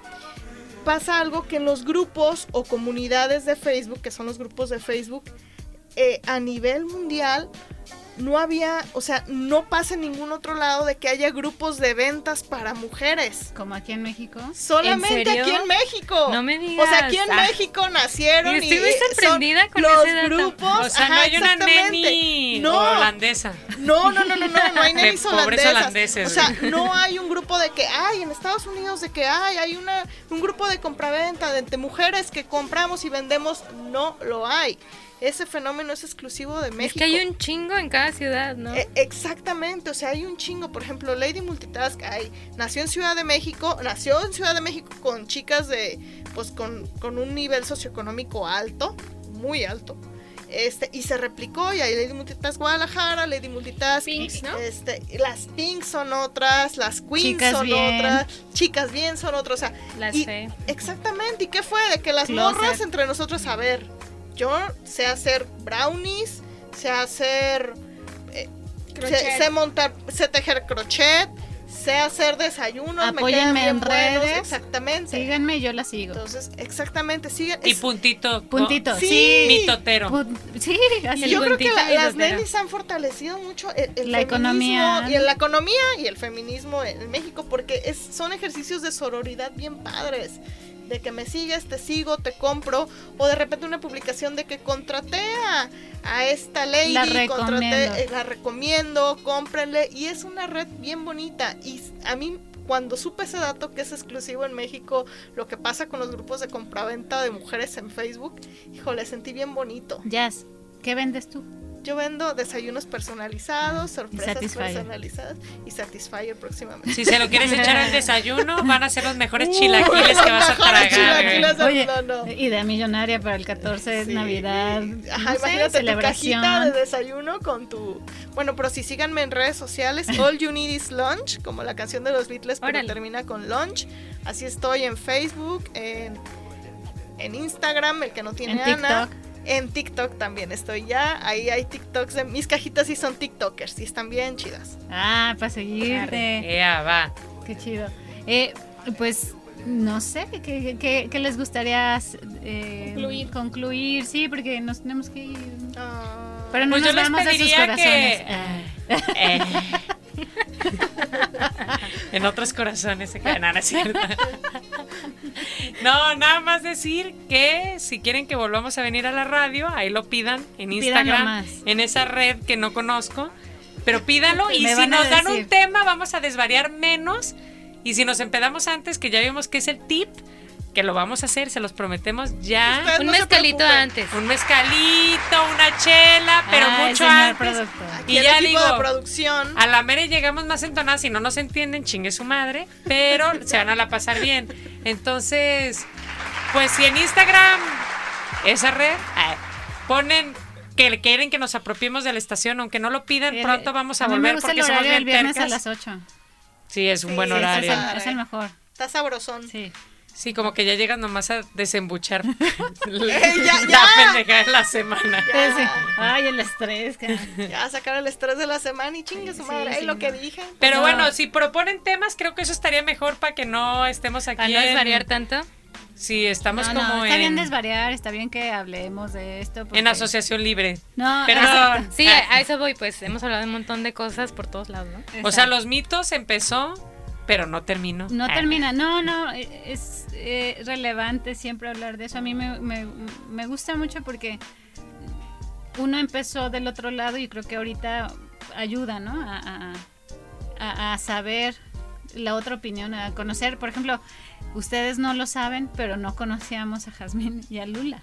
Speaker 3: pasa algo que en los grupos o comunidades de Facebook, que son los grupos de Facebook, eh, a nivel mundial no había, o sea, no pasa en ningún otro lado de que haya grupos de ventas para mujeres.
Speaker 1: Como aquí en México.
Speaker 3: Solamente
Speaker 5: ¿En serio?
Speaker 3: aquí en México.
Speaker 5: No me digas.
Speaker 3: O sea, aquí en
Speaker 5: Ah.
Speaker 3: México nacieron y
Speaker 5: estoy muy
Speaker 3: son
Speaker 5: sorprendida con
Speaker 3: los
Speaker 5: ese dato.
Speaker 3: grupos.
Speaker 2: O sea, no hay una neni
Speaker 3: No,
Speaker 2: holandesa.
Speaker 3: no, no, no, no, no, no hay nenis holandesas.
Speaker 2: holandeses,
Speaker 3: O sea, no hay un grupo de que, ay, en Estados Unidos de que, ay, hay una, un grupo de compraventa de, de mujeres que compramos y vendemos. No lo hay. Ese fenómeno es exclusivo de
Speaker 5: Es
Speaker 3: México.
Speaker 5: que hay un chingo en cada ciudad, ¿no?
Speaker 3: Eh, exactamente, o sea, hay un chingo. Por ejemplo, Lady Multitask hay, nació en Ciudad de México, nació en Ciudad de México con chicas de, pues con, con un nivel socioeconómico alto, muy alto. Este, y se replicó, y hay Lady Multitask Guadalajara, Lady Multitask.
Speaker 4: Pinks, ¿no?
Speaker 3: Este, las Pinks son otras, las Queens
Speaker 1: Chicas
Speaker 3: son
Speaker 1: bien.
Speaker 3: otras, chicas bien son otras, o sea,
Speaker 5: Las
Speaker 3: y-
Speaker 5: fe.
Speaker 3: Exactamente, ¿y qué fue? De que las
Speaker 1: Closet.
Speaker 3: morras entre nosotros, a ver, yo sé hacer brownies, sé hacer, eh, sé, montar, sé tejer crochet, sé hacer desayunos, me
Speaker 1: Apóyenme
Speaker 3: quedan bien
Speaker 1: en
Speaker 3: buenos,
Speaker 1: redes.
Speaker 3: exactamente.
Speaker 1: Síganme, yo la sigo.
Speaker 3: Entonces, exactamente, sigan.
Speaker 2: Y puntito.
Speaker 1: Puntito,
Speaker 3: Sí.
Speaker 1: sí.
Speaker 2: Mitotero.
Speaker 1: Pun- sí, así.
Speaker 3: yo creo que la- las nenis han fortalecido mucho el, el
Speaker 1: La
Speaker 3: feminismo
Speaker 1: economía.
Speaker 3: y la economía y el feminismo en México porque es, son ejercicios de sororidad bien padres. De que me sigues, te sigo, te compro. O de repente una publicación de que contraté a, a esta lady.
Speaker 1: La
Speaker 3: contraté-
Speaker 1: recomiendo.
Speaker 3: eh, la recomiendo, cómprenle. Y es una red bien bonita. Y a mí, cuando supe ese dato que es exclusivo en México, lo que pasa con los grupos de compraventa de mujeres en Facebook, híjole, sentí bien bonito.
Speaker 1: Jazz, ¿qué vendes tú?
Speaker 3: Yo vendo desayunos personalizados, sorpresas
Speaker 1: Satisfyer.
Speaker 3: personalizadas y Satisfyer próximamente.
Speaker 2: Si se lo quieres echar al desayuno, van a ser los mejores chilaquiles que vas a tragar.
Speaker 3: No, no, no.
Speaker 1: idea millonaria para el 14 es
Speaker 3: Sí.
Speaker 1: Navidad.
Speaker 3: Ajá,
Speaker 1: no sé,
Speaker 3: imagínate tu
Speaker 1: celebración.
Speaker 3: cajita de desayuno con tu... Bueno, pero si síganme en redes sociales, All You Need Is Lunch, como la canción de los Beatles, pero
Speaker 5: Órale.
Speaker 3: termina con lunch. Así estoy en Facebook, en, en Instagram, el que no tiene
Speaker 1: En
Speaker 3: Ana.
Speaker 1: TikTok.
Speaker 3: En TikTok también estoy ya. Ahí hay TikToks de mis cajitas y son TikTokers y están bien chidas.
Speaker 1: Ah, para seguirte.
Speaker 2: Ea, va.
Speaker 1: Qué chido. Eh, pues no sé, ¿qué, qué- qué les gustaría eh,
Speaker 4: Concluir.
Speaker 1: concluir? Sí, porque nos tenemos que ir.
Speaker 3: Ah.
Speaker 1: Pero no
Speaker 2: Pues yo les
Speaker 1: de sus
Speaker 2: pediría
Speaker 1: corazones.
Speaker 2: que-
Speaker 1: Ah.
Speaker 2: Eh. en otros corazones se quedan. No, no es cierto. No, nada más decir que si quieren que volvamos a venir a la radio, ahí lo pidan en Instagram, en esa red que no conozco. Pero pídanlo y si nos dan un tema, vamos a desvariar menos. Y si nos empedamos antes, que ya vimos que es el tip, que lo vamos a hacer, se los prometemos ya.
Speaker 5: un mezcalito antes.
Speaker 2: Un mezcalito, una chela, pero ah, mucho antes.
Speaker 3: y ya digo, producción.
Speaker 2: a la mere llegamos más entonadas y no nos entienden, chingue su madre, pero se van a la pasar bien. Entonces, pues si en Instagram, esa red, eh, ponen que quieren que nos apropiemos de la estación, aunque no lo pidan, pronto vamos a, volver porque somos bien el viernes a
Speaker 1: las 8.
Speaker 2: Sí, es un buen horario.
Speaker 1: Es el, mejor.
Speaker 3: Está sabrosón.
Speaker 1: Sí.
Speaker 2: Sí, como que ya llegan nomás a desembuchar la pendejada de la semana.
Speaker 1: Ay, el estrés.
Speaker 3: Ya, sacar el estrés de la semana y chingue su madre. lo que dije.
Speaker 2: Pero bueno, si proponen temas, creo que eso estaría mejor para que no estemos aquí.
Speaker 5: ¿Para no desvariar tanto?
Speaker 2: Sí, estamos como
Speaker 1: no,
Speaker 2: está
Speaker 1: bien desvariar, está bien que hablemos de esto.
Speaker 2: En asociación libre.
Speaker 1: No,
Speaker 5: pero sí, a, eso voy, pues hemos hablado de un montón de cosas por todos lados, ¿no?
Speaker 2: O sea, los mitos empezó pero no terminó.
Speaker 1: No ah. termina, no, no, e, es eh, relevante siempre hablar de eso. A mí me, me, gusta mucho porque uno empezó del otro lado y creo que ahorita ayuda, ¿no? A, a, a saber la otra opinión, a conocer, por ejemplo, Ustedes no lo saben, pero no conocíamos a Jazmín y a Lula.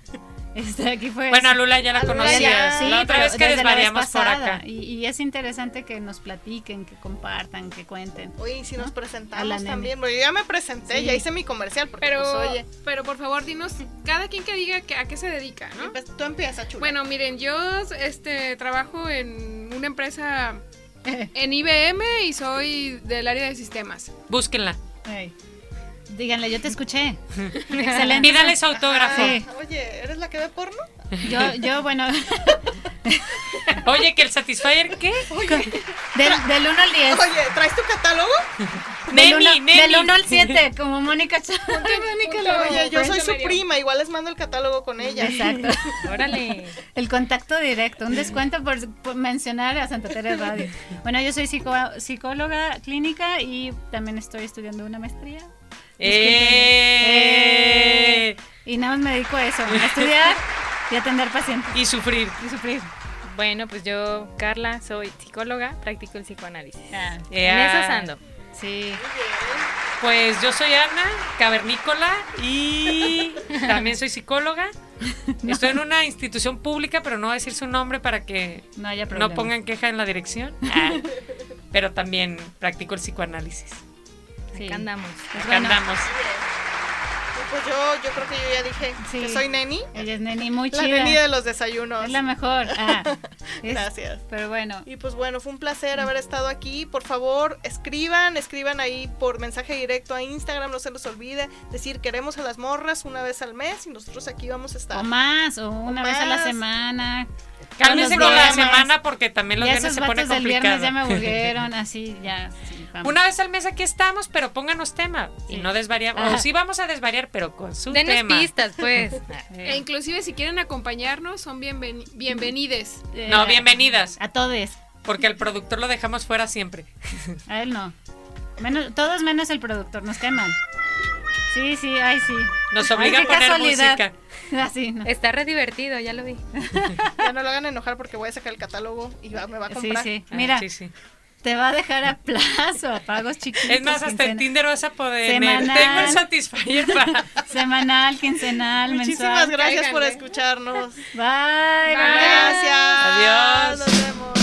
Speaker 1: Este, aquí fue
Speaker 2: bueno, a Lula ya la conocía. Sí, la otra vez que desvariamos por acá.
Speaker 1: Y, es interesante que nos platiquen, que compartan, que cuenten.
Speaker 3: Oye, si nos presentamos también. Porque yo ya me presenté, ya hice mi comercial. pero, pues, oye.
Speaker 4: pero por favor, dinos, cada quien que diga que, a qué se dedica, ¿no?
Speaker 3: Pues, tú empiezas, chula.
Speaker 4: Bueno, miren, yo este, trabajo en una empresa en IBM y soy del área de sistemas.
Speaker 2: Búsquenla.
Speaker 1: Díganle, yo te escuché.
Speaker 2: Excelente. Pídale su autógrafo.
Speaker 3: Oye, ¿eres la que ve porno?
Speaker 1: Yo, yo, bueno.
Speaker 2: Oye, que el Satisfyer, ¿qué?
Speaker 1: Del, del 1 al 10.
Speaker 3: Oye, ¿traes tu catálogo?
Speaker 1: Del 1 al 7, como Mónica Mónica
Speaker 3: Oye, yo soy su prima, igual les mando el catálogo con ella.
Speaker 1: Exacto.
Speaker 5: Órale.
Speaker 1: El contacto directo, un descuento por, mencionar a Santa Teresa Radio. Bueno, yo soy psicóloga clínica y también estoy estudiando una maestría
Speaker 2: eh.
Speaker 1: Y nada más me dedico a eso, a estudiar y atender pacientes.
Speaker 2: Y sufrir.
Speaker 1: Y sufrir.
Speaker 5: Bueno, pues yo, Carla, soy psicóloga, practico el psicoanálisis. Ah, en eso ando.
Speaker 1: Sí.
Speaker 2: Pues yo soy Ana, cavernícola y también soy psicóloga. Estoy en una institución pública, pero no voy a decir su nombre para que
Speaker 1: no, haya
Speaker 2: no pongan queja en la dirección. Ah, pero también practico el psicoanálisis.
Speaker 5: Sí. Acá andamos.
Speaker 2: Pues andamos.
Speaker 3: Pues yo, yo creo que yo ya dije que soy Neni.
Speaker 1: Ella es Neni, muy chida.
Speaker 3: La Neni de los desayunos.
Speaker 1: Es la mejor. Ah,
Speaker 3: Gracias.
Speaker 1: Pero bueno.
Speaker 3: Y pues bueno, fue un placer haber estado aquí. Por favor, escriban, escriban ahí por mensaje directo a Instagram, no se los olvide. Decir, queremos a las morras una vez al mes y nosotros aquí vamos a estar.
Speaker 1: O más, o una vez a la semana.
Speaker 2: Cálmense con la semana porque también los viernes se pone complicado.
Speaker 1: viernes ya me aburrieron, así ya.
Speaker 2: Una vez al mes aquí estamos, pero pónganos tema y no desvariamos. O sí vamos a desvariar, pero con su
Speaker 5: Denos
Speaker 2: tema.
Speaker 5: pistas, pues.
Speaker 4: e inclusive si quieren acompañarnos, son bienven bienvenides.
Speaker 2: no, bienvenidas.
Speaker 1: A todos.
Speaker 2: Porque el productor lo dejamos fuera siempre.
Speaker 1: A él no. Menos, todos menos el productor, nos queman. Sí, sí, ay, sí.
Speaker 2: Nos obliga a poner música.
Speaker 1: Así,
Speaker 5: no. Está re divertido, ya lo vi.
Speaker 3: ya no lo hagan enojar porque voy a sacar el catálogo y me va a comprar.
Speaker 1: Sí, sí. Mira, sí, sí te va a dejar a plazo, a pagos chiquitos.
Speaker 2: Es más, hasta en Tinder vas a poder. Semanal. Tengo el Satisfyer.
Speaker 1: Semanal, quincenal,
Speaker 3: Muchísimas gracias por escucharnos.
Speaker 1: Bye. Bye.
Speaker 3: Gracias. Adiós. Nos vemos.